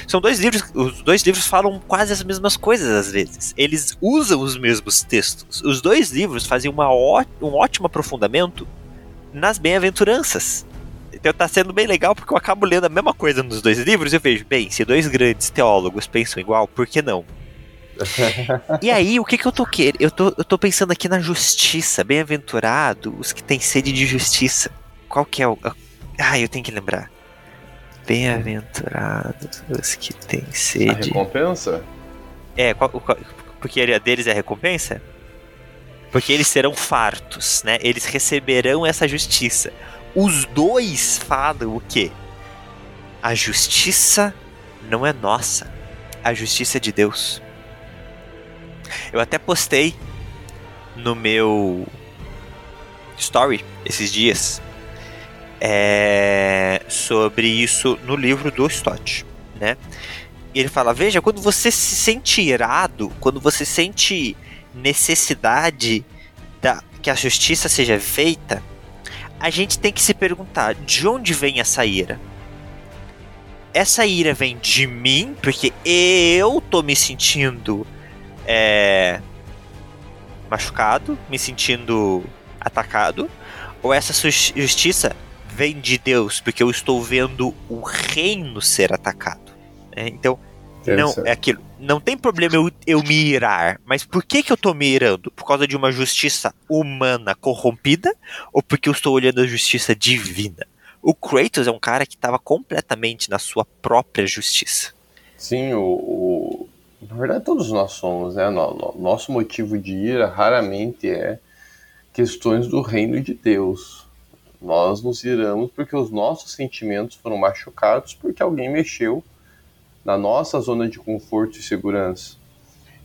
São dois livros, os dois livros falam quase as mesmas coisas às vezes. Eles usam os mesmos textos. Os dois livros fazem uma um ótimo aprofundamento nas bem-aventuranças. Então tá sendo bem legal porque eu acabo lendo a mesma coisa nos dois livros e eu vejo, bem, se dois grandes teólogos pensam igual, por que não? e aí, o que que eu tô querendo? Eu tô, eu tô pensando aqui na justiça. Bem-aventurado os que têm sede de justiça. Qual que é o. Ah, eu tenho que lembrar. Bem-aventurados os que têm sede. A recompensa? É, qual, qual, porque a deles é a recompensa? Porque eles serão fartos, né? Eles receberão essa justiça. Os dois falam o quê? A justiça não é nossa. A justiça é de Deus. Eu até postei no meu story esses dias é, sobre isso no livro do Stott, né? Ele fala: veja, quando você se sente irado, quando você sente necessidade da, que a justiça seja feita, a gente tem que se perguntar de onde vem essa ira. Essa ira vem de mim, porque eu tô me sentindo é, machucado, me sentindo atacado, ou essa justiça vem de Deus, porque eu estou vendo o reino ser atacado. É, então, não é aquilo. Não tem problema eu, eu me irar, mas por que, que eu estou me irando? Por causa de uma justiça humana corrompida ou porque eu estou olhando a justiça divina? O Kratos é um cara que estava completamente na sua própria justiça. Sim, o, o, na verdade, todos nós somos, né? Nosso motivo de ira raramente é questões do reino de Deus. Nós nos iramos porque os nossos sentimentos foram machucados porque alguém mexeu na nossa zona de conforto e segurança.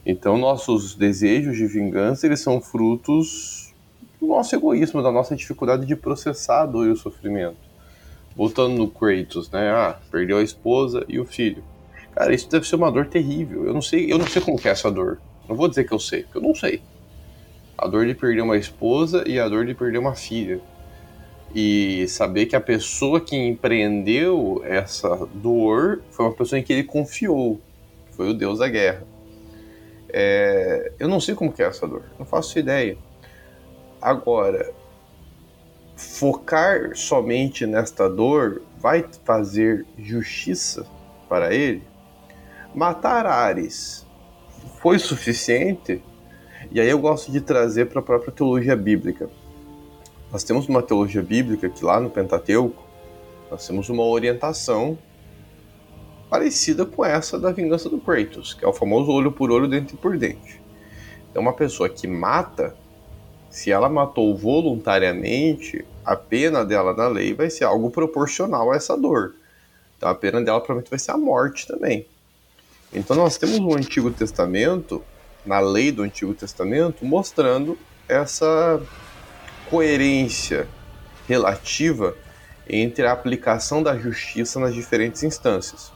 Então, nossos desejos de vingança, eles são frutos do nosso egoísmo, da nossa dificuldade de processar a dor e o sofrimento. Voltando no Kratos, né? Ah, perdeu a esposa e o filho Cara, isso deve ser uma dor terrível. Eu não sei, eu não sei como é essa dor. Não vou dizer que eu sei, porque eu não sei. A dor de perder uma esposa e a dor de perder uma filha. E saber que a pessoa que empreendeu essa dor foi uma pessoa em que ele confiou, foi o Deus da guerra. É, eu não sei como é essa dor, não faço ideia. Agora, focar somente nesta dor vai fazer justiça para ele? Matar Ares foi suficiente? E aí eu gosto de trazer para a própria teologia bíblica. Nós temos uma teologia bíblica que lá no Pentateuco nós temos uma orientação parecida com essa da vingança do Kratos, que é o famoso olho por olho, dente por dente. Então, uma pessoa que mata, se ela matou voluntariamente, a pena dela na lei vai ser algo proporcional a essa dor. Então, a pena dela provavelmente vai ser a morte também. Então nós temos no Antigo Testamento, na lei do Antigo Testamento, mostrando essa coerência relativa entre a aplicação da justiça nas diferentes instâncias.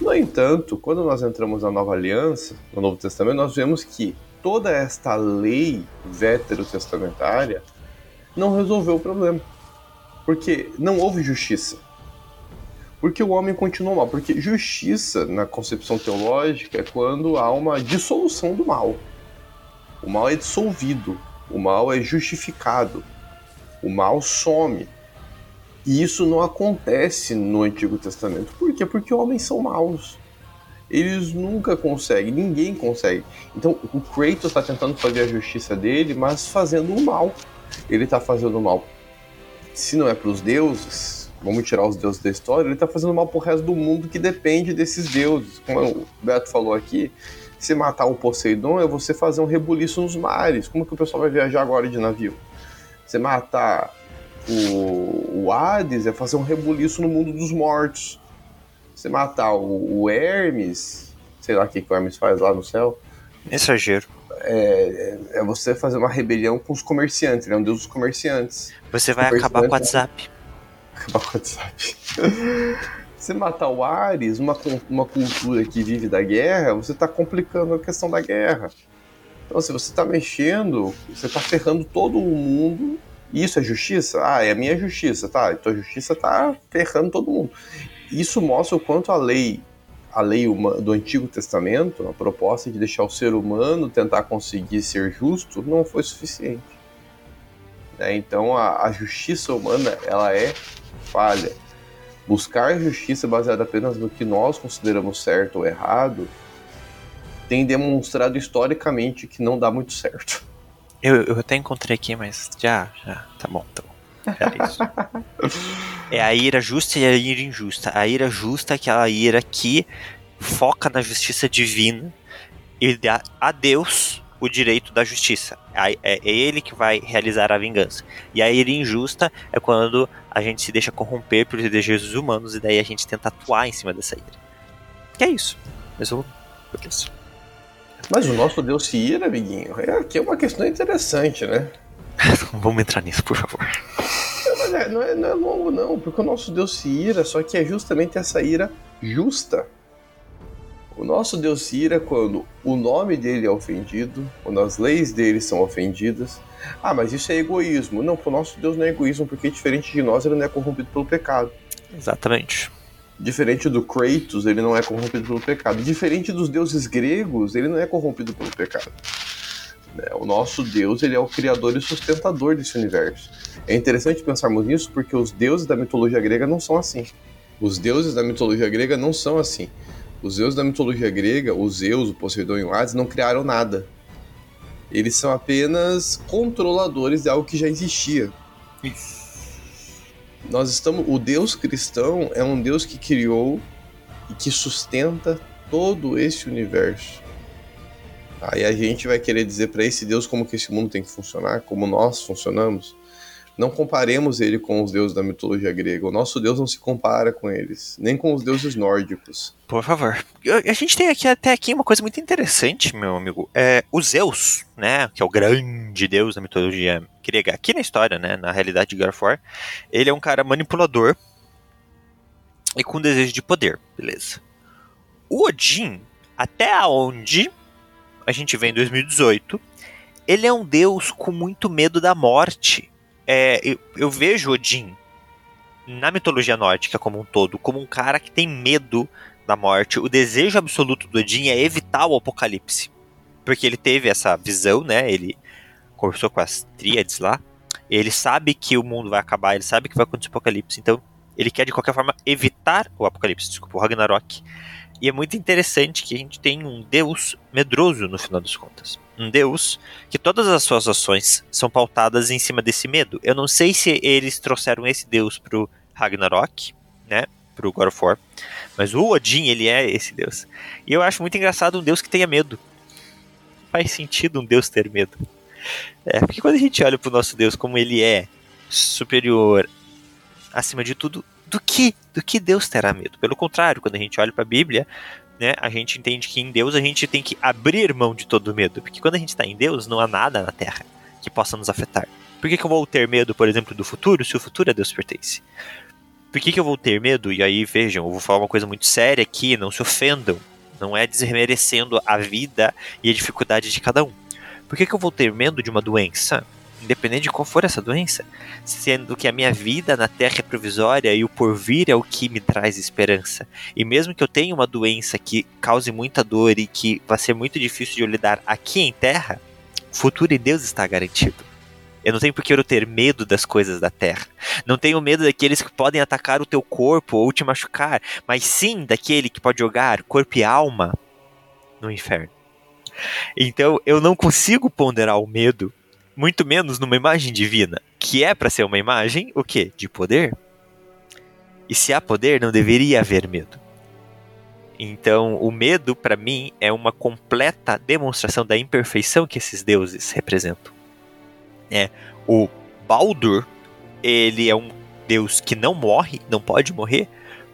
No entanto, quando nós entramos na Nova Aliança, no Novo Testamento, nós vemos que toda esta lei veterotestamentária não resolveu o problema. Porque não houve justiça. Porque o homem continua mal. Porque justiça, na concepção teológica, é quando há uma dissolução do mal. O mal é dissolvido, o mal é justificado, o mal some. E isso não acontece no Antigo Testamento. Por quê? Porque homens são maus. Eles nunca conseguem, ninguém consegue. Então o Kratos está tentando fazer a justiça dele, mas fazendo o mal. Ele está fazendo o mal. Se não é para os deuses, vamos tirar os deuses da história, ele está fazendo mal pro resto do mundo que depende desses deuses. Como o Beto falou aqui, se matar o Poseidon é você fazer um rebuliço nos mares. Como que o pessoal vai viajar agora de navio? Você matar o, o Hades é fazer um rebuliço no mundo dos mortos. Você matar o, o Hermes, sei lá o que, que o Hermes faz lá no céu. Mensageiro. É, é, é você fazer uma rebelião com os comerciantes, ele é um deus dos comerciantes. Você vai acabar com o WhatsApp acabar com o WhatsApp. Você matar o Ares, uma, uma cultura que vive da guerra, você está complicando a questão da guerra. Então, se você está mexendo, você está ferrando todo o mundo. Isso é justiça? Ah, é a minha justiça, tá? Então a justiça está ferrando todo mundo. Isso mostra o quanto a lei, a lei do Antigo Testamento, a proposta de deixar o ser humano tentar conseguir ser justo, não foi suficiente. Né? Então a, a justiça humana ela é falha. Buscar justiça baseada apenas no que nós consideramos certo ou errado tem demonstrado historicamente que não dá muito certo. Eu, eu até encontrei aqui, mas já, já, tá bom, tá bom. É a ira justa e a ira injusta. A ira justa é aquela ira que foca na justiça divina e dá a Deus o direito da justiça. É, é ele que vai realizar a vingança. E a ira injusta é quando a gente se deixa corromper pelos desejos humanos e daí a gente tenta atuar em cima dessa ira. Que é isso. Mas eu... Beleza. Mas o nosso Deus se ira, amiguinho, é, aqui é uma questão interessante, né? Vamos entrar nisso, por favor. Não é, não, é, não é longo, não, porque o nosso Deus se ira, só que é justamente essa ira justa. O nosso Deus se ira quando o nome dele é ofendido, quando as leis dele são ofendidas. Ah, mas isso é egoísmo. Não, o nosso Deus não é egoísmo, porque diferente de nós, ele não é corrompido pelo pecado. Exatamente. Diferente do Kratos, ele não é corrompido pelo pecado. Diferente dos deuses gregos, ele não é corrompido pelo pecado. Né, o nosso Deus, ele é o criador e sustentador desse universo. É interessante pensarmos nisso porque os deuses da mitologia grega não são assim. Os deuses da mitologia grega não são assim. Os deuses da mitologia grega, os Zeus, o Poseidon e o Hades, não criaram nada. Eles são apenas controladores de algo que já existia. Nós estamos. O Deus cristão é um Deus que criou e que sustenta todo esse universo. Aí a gente vai querer dizer para esse Deus como que esse mundo tem que funcionar, como nós funcionamos. Não comparemos ele com os deuses da mitologia grega. O nosso Deus não se compara com eles, nem com os deuses nórdicos. Por favor. A gente tem aqui até aqui uma coisa muito interessante, meu amigo. É, o Zeus, né, que é o grande deus da mitologia grega, aqui na história, né, na realidade de God of War, ele é um cara manipulador e com desejo de poder, beleza. O Odin, até onde a gente vê em 2018, ele é um deus com muito medo da morte é, eu, eu vejo Odin na mitologia nórdica como um todo como um cara que tem medo da morte. O desejo absoluto do Odin é evitar o apocalipse. Porque ele teve essa visão, né? Ele conversou com as tríades lá. Ele sabe que o mundo vai acabar, ele sabe que vai acontecer o apocalipse. Então, ele quer de qualquer forma evitar o apocalipse, desculpa, o Ragnarok. E é muito interessante que a gente tem um deus medroso no final das contas. Um deus que todas as suas ações são pautadas em cima desse medo. Eu não sei se eles trouxeram esse deus pro Ragnarok, né? Pro God of War. Mas o Odin, ele é esse deus. E eu acho muito engraçado um deus que tenha medo. Faz sentido um deus ter medo. É, porque quando a gente olha pro nosso deus como ele é superior, acima de tudo, do que? Do que Deus terá medo? Pelo contrário, quando a gente olha para a Bíblia, né, a gente entende que em Deus a gente tem que abrir mão de todo medo, porque quando a gente está em Deus, não há nada na Terra que possa nos afetar. Por que, que eu vou ter medo, por exemplo, do futuro, se o futuro a Deus pertence? Por que, que eu vou ter medo? E aí, vejam, eu vou falar uma coisa muito séria aqui, não se ofendam. Não é desmerecendo a vida e a dificuldade de cada um. Por que, que eu vou ter medo de uma doença? Independente de qual for essa doença, sendo que a minha vida na Terra é provisória e o porvir é o que me traz esperança. E mesmo que eu tenha uma doença que cause muita dor e que vai ser muito difícil de eu lidar aqui em Terra, o futuro em Deus está garantido. Eu não tenho por que eu ter medo das coisas da terra. Não tenho medo daqueles que podem atacar o teu corpo ou te machucar, mas sim daquele que pode jogar corpo e alma no inferno. Então eu não consigo ponderar o medo muito menos numa imagem divina, que é para ser uma imagem o quê? De poder. E se há poder, não deveria haver medo. Então, o medo para mim é uma completa demonstração da imperfeição que esses deuses representam. É, o Baldur, ele é um deus que não morre, não pode morrer,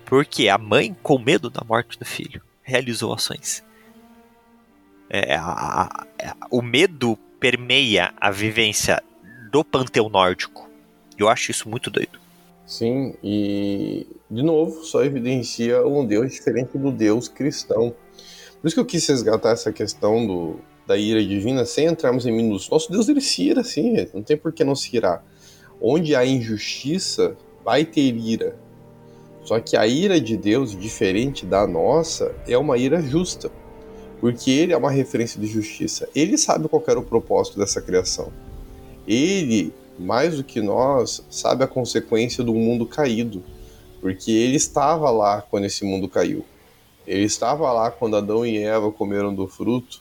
porque a mãe, com medo da morte do filho, realizou ações. É, a, a, o medo permeia a vivência do panteão nórdico. Eu acho isso muito doido. Sim, e de novo, só evidencia um Deus diferente do Deus cristão. Por isso que eu quis resgatar essa questão do, da ira divina sem entrarmos em minutos. Nosso Deus ele se ira sim, não tem por que não se irar. Onde há injustiça, vai ter ira. Só que a ira de Deus, diferente da nossa, é uma ira justa. Porque ele é uma referência de justiça. Ele sabe qual era o propósito dessa criação. Ele mais do que nós, sabe a consequência do mundo caído, porque ele estava lá quando esse mundo caiu. Ele estava lá quando Adão e Eva comeram do fruto,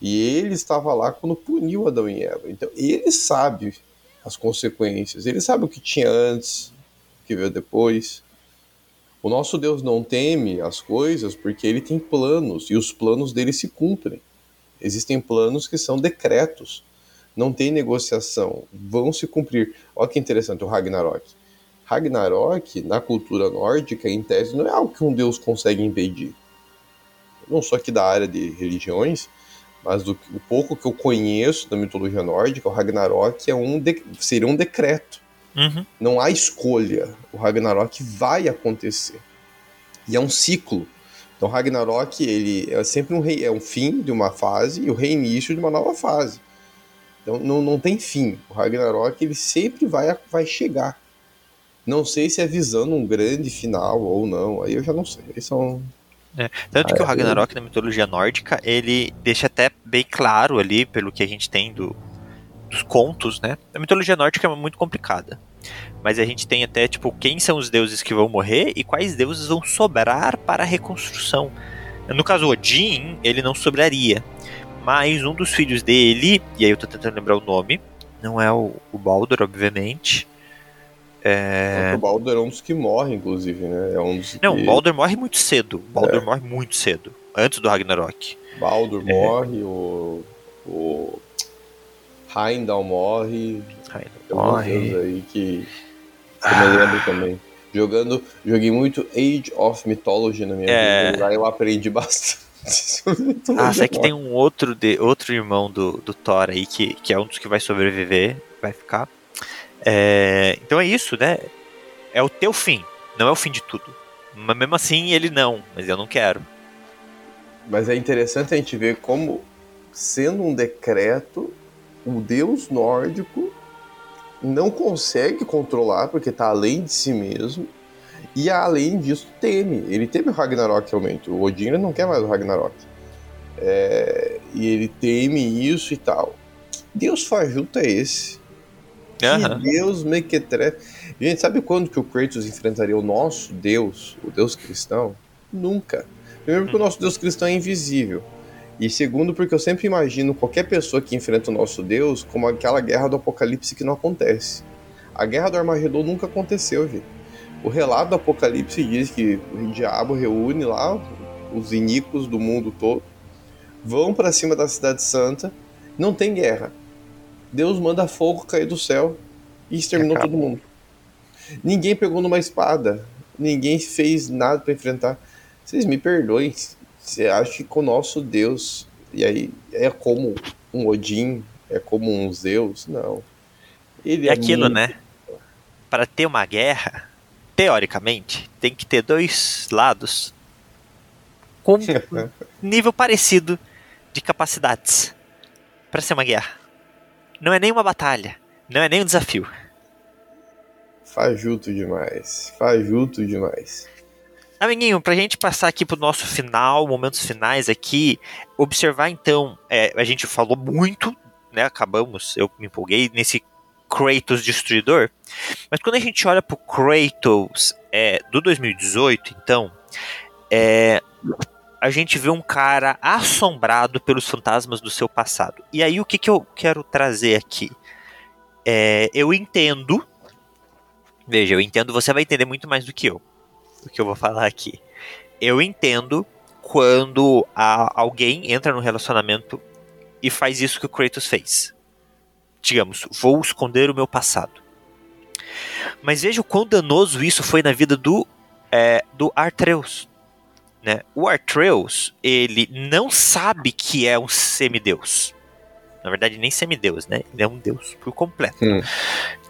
e ele estava lá quando puniu Adão e Eva. Então, ele sabe as consequências, ele sabe o que tinha antes, o que veio depois. O nosso Deus não teme as coisas porque ele tem planos, e os planos dele se cumprem. Existem planos que são decretos não tem negociação, vão se cumprir. Olha que interessante o Ragnarok. Ragnarok, na cultura nórdica, em tese, não é algo que um deus consegue impedir. Não só aqui da área de religiões, mas do o pouco que eu conheço da mitologia nórdica, o Ragnarok é um de, seria um decreto. Uhum. Não há escolha. O Ragnarok vai acontecer. E é um ciclo. Então, Ragnarok ele é sempre um, rei, é um fim de uma fase e o reinício de uma nova fase. Então não, não tem fim. O Ragnarok ele sempre vai, vai chegar. Não sei se é visando um grande final ou não. Aí eu já não sei. Aí são. É, tanto Ah, que o é, Ragnarok na mitologia nórdica, ele deixa até bem claro ali, pelo que a gente tem do, dos contos, né? A mitologia nórdica é muito complicada. Mas a gente tem até, tipo, quem são os deuses que vão morrer e quais deuses vão sobrar para a reconstrução. No caso, Odin, ele não sobraria. Mas um dos filhos dele, e aí eu tô tentando lembrar o nome, não é o, o Baldur, obviamente. É... O Baldur é um dos que morre, inclusive, né? É um dos Não, que... o Baldur morre muito cedo. O Baldur É. morre muito cedo. Antes do Ragnarok. Baldur É. morre, o. O. Heimdall morre. Alguns morre. aí que. que eu me lembro também. Jogando. Joguei muito Age of Mythology na minha É. vida. Lá eu aprendi bastante. sobre Ah, sei que tem um outro, de, outro irmão do, do Thor aí que, que é um dos que vai sobreviver, vai ficar. É, então é isso, né? É o teu fim, não é o fim de tudo. Mas mesmo assim ele não, mas eu não quero. Mas é interessante a gente ver como, sendo um decreto, o deus nórdico não consegue controlar, porque está além de si mesmo, e além disso teme. Ele teme o Ragnarok realmente. O Odin não quer mais o Ragnarok. É, e ele teme isso e tal. Deus fajuto é esse? Aham. Que Deus mequetrefe. Gente, sabe quando que o Kratos enfrentaria o nosso Deus, o Deus cristão? Nunca. Primeiro porque o nosso Deus cristão é invisível. E segundo porque eu sempre imagino qualquer pessoa que enfrenta o nosso Deus como aquela guerra do Apocalipse que não acontece. A guerra do Armagedon nunca aconteceu, gente. O relato do Apocalipse diz que o diabo reúne lá os iníquos do mundo todo, vão para cima da cidade santa, não tem guerra. Deus manda fogo cair do céu e exterminou todo mundo. Ninguém pegou numa espada, ninguém fez nada para enfrentar. Vocês me perdoem, você acha que o nosso Deus, e aí é como um Odin, é como um Zeus? Não. Ele É aquilo, muito- né? Para ter uma guerra, teoricamente, tem que ter dois lados com nível parecido de capacidades para ser uma guerra. Não é nem uma batalha, não é nem um desafio. Fajuto demais, fajuto demais. Amiguinho, pra gente passar aqui pro nosso final, momentos finais aqui, observar então, é, a gente falou muito, né, acabamos, eu me empolguei nesse Kratos Destruidor, mas quando a gente olha pro Kratos é, do 2018, então, é, a gente vê um cara assombrado pelos fantasmas do seu passado. E aí o que, que eu quero trazer aqui? É, eu entendo, veja, eu entendo, você vai entender muito mais do que eu o que eu vou falar aqui. Eu entendo quando a- alguém entra no relacionamento e faz isso que o Kratos fez. Digamos, vou esconder o meu passado. Mas veja o quão danoso isso foi na vida do, é, do Artreus. Né? O Artreus, ele não sabe que é um semideus. Na verdade, nem semideus, né? Ele é um deus por completo. Hum.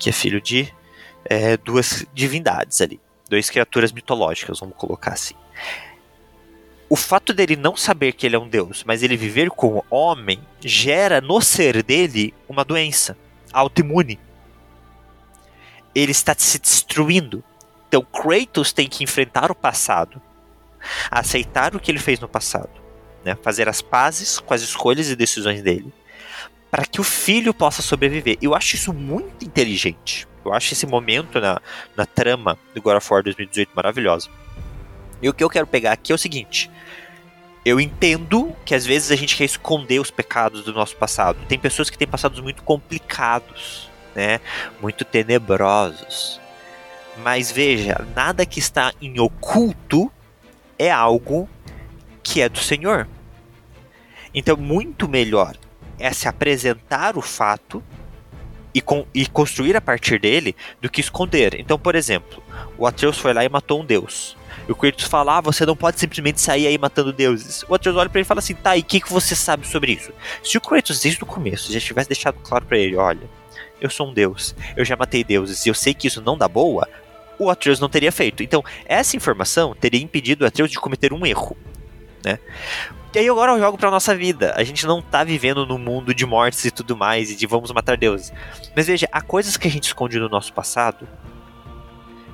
Que é filho de, é, duas divindades ali, duas criaturas mitológicas, vamos colocar assim. O fato dele não saber que ele é um deus, mas ele viver como homem, gera no ser dele uma doença autoimune. Ele está se destruindo. Então Kratos tem que enfrentar o passado, aceitar o que ele fez no passado, né? fazer as pazes com as escolhas e decisões dele, para que o filho possa sobreviver. Eu acho isso muito inteligente. Eu acho esse momento na, na trama do God of War 2018 maravilhoso. E o que eu quero pegar aqui é o seguinte: eu entendo que às vezes a gente quer esconder os pecados do nosso passado. Tem pessoas que têm passados muito complicados, né? Muito tenebrosos. Mas veja, nada que está em oculto é algo que é do Senhor. Então, muito melhor é se apresentar o fato e, e construir a partir dele do que esconder. Então, por exemplo, o Atreus foi lá e matou um deus. E o Kratos fala, ah, você não pode simplesmente sair aí matando deuses. O Atreus olha pra ele e fala assim, tá, e o que, que você sabe sobre isso? Se o Kratos desde o começo já tivesse deixado claro para ele, olha, eu sou um deus, eu já matei deuses e eu sei que isso não dá boa, o Atreus não teria feito. Então, essa informação teria impedido o Atreus de cometer um erro, né? E aí agora eu jogo pra nossa vida. A gente não tá vivendo num mundo de mortes e tudo mais, e de vamos matar deuses. Mas veja, há coisas que a gente esconde no nosso passado,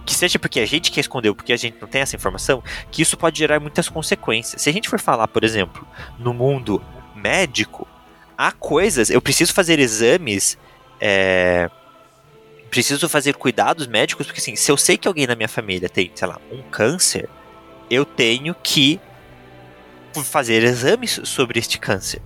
que seja porque a gente quer esconder porque a gente não tem essa informação, que isso pode gerar muitas consequências. Se a gente for falar, por exemplo, no mundo médico, há coisas. Eu preciso fazer exames. É, preciso fazer cuidados médicos, porque assim, se eu sei que alguém na minha família tem, sei lá, um câncer, eu tenho que fazer exames sobre este câncer.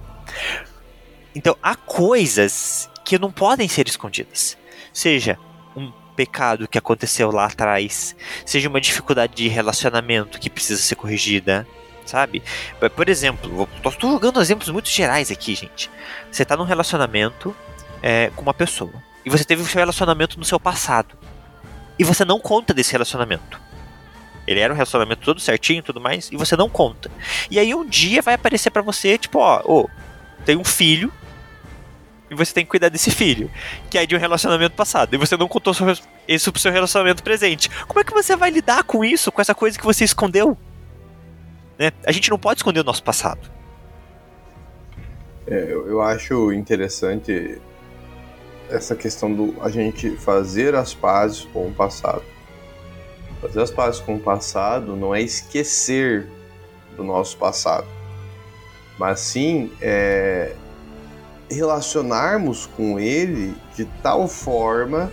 Então, há coisas que não podem ser escondidas. Seja um pecado que aconteceu lá atrás, seja uma dificuldade de relacionamento que precisa ser corrigida, sabe? Por exemplo, estou jogando exemplos muito gerais aqui, gente. Você está num relacionamento é, com uma pessoa e você teve um relacionamento no seu passado e você não conta desse relacionamento. Ele era um relacionamento todo certinho e tudo mais, e você não conta. E aí um dia vai aparecer para você, tipo, ó, oh, tem um filho, e você tem que cuidar desse filho, que é de um relacionamento passado, e você não contou isso pro seu relacionamento presente. Como é que você vai lidar com isso, com essa coisa que você escondeu? Né? A gente não pode esconder o nosso passado. É, eu, eu acho interessante essa questão do a gente fazer as pazes com o passado. Fazer as pazes com o passado não é esquecer do nosso passado, mas sim é relacionarmos com ele de tal forma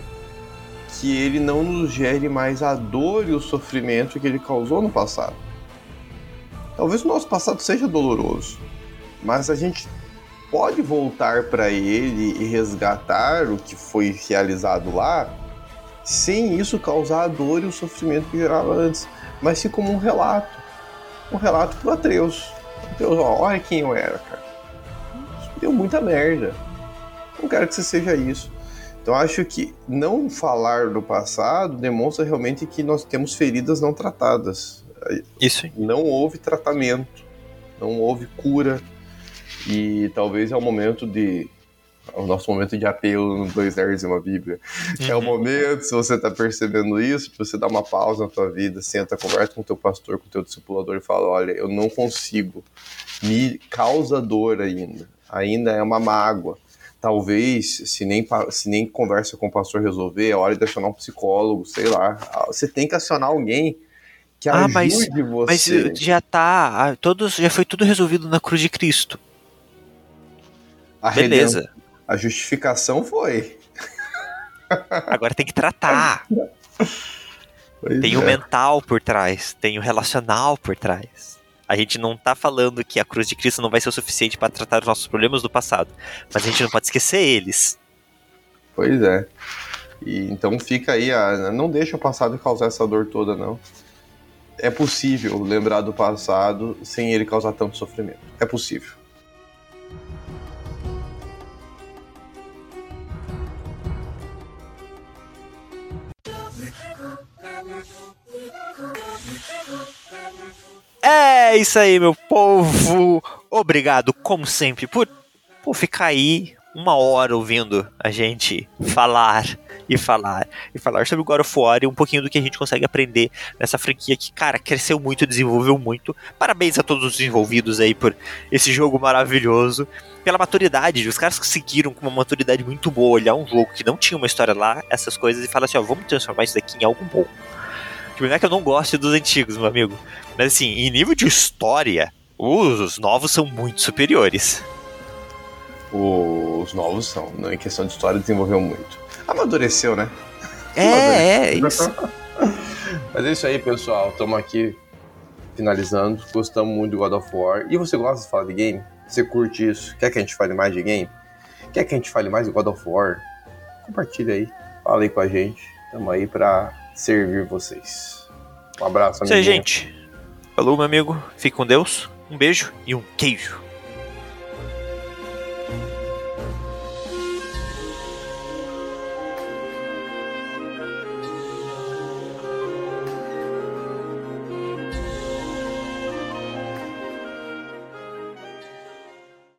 que ele não nos gere mais a dor e o sofrimento que ele causou no passado. Talvez o nosso passado seja doloroso, mas a gente pode voltar para ele e resgatar o que foi realizado lá sem isso causar a dor e o sofrimento que gerava antes, mas sim como um relato. Um relato pro Atreus. Atreus, ó, olha quem eu era, cara. Isso deu muita merda. Não quero que você seja isso. Então acho que não falar do passado demonstra realmente que nós temos feridas não tratadas. Isso. Não houve tratamento, não houve cura. E talvez é o momento de o nosso momento de apelo no Dois Nerds e uma Bíblia. É o uhum. momento, se você está percebendo isso, você dá uma pausa na tua vida, senta, conversa com o teu pastor, com o teu discipulador e fala, olha, eu não consigo, me causa dor ainda, ainda é uma mágoa. Talvez, se nem, se nem conversa com o pastor resolver, é hora de acionar um psicólogo, sei lá. Você tem que acionar alguém que ah, ajude mas, você. Mas já tá, todos, já foi tudo resolvido na cruz de Cristo. A Beleza. A justificação foi. Agora tem que tratar. Pois tem é. o mental por trás, tem o relacional por trás. A gente não tá falando que a cruz de Cristo não vai ser o suficiente para tratar os nossos problemas do passado, mas a gente não pode esquecer eles. Pois é. E então fica aí, a, não deixa o passado causar essa dor toda, não. É possível lembrar do passado sem ele causar tanto sofrimento. É possível. É isso aí, meu povo. Obrigado, como sempre, por, por ficar aí uma hora ouvindo a gente falar e falar e falar sobre God of War e um pouquinho do que a gente consegue aprender nessa franquia que, cara, cresceu muito, desenvolveu muito. Parabéns a todos os envolvidos aí por esse jogo maravilhoso, pela maturidade, os caras conseguiram com uma maturidade muito boa olhar um jogo que não tinha uma história lá, essas coisas e falar assim, ó, vamos transformar isso daqui em algo bom. Que não é que eu não gosto dos antigos, meu amigo, mas assim, em nível de história, os novos são muito superiores. Os novos são, né? em questão de história, desenvolveu muito. Amadureceu, né? É, é, isso. Mas é isso aí, pessoal. Estamos aqui finalizando. Gostamos muito do God of War. E você gosta de falar de game? Você curte isso? Quer que a gente fale mais de game? Quer que a gente fale mais de God of War? Compartilha aí. Fala aí com a gente. Estamos aí para servir vocês. Um abraço, amigo. Isso aí, gente. Falou, meu amigo. Fique com Deus. Um beijo e um queijo.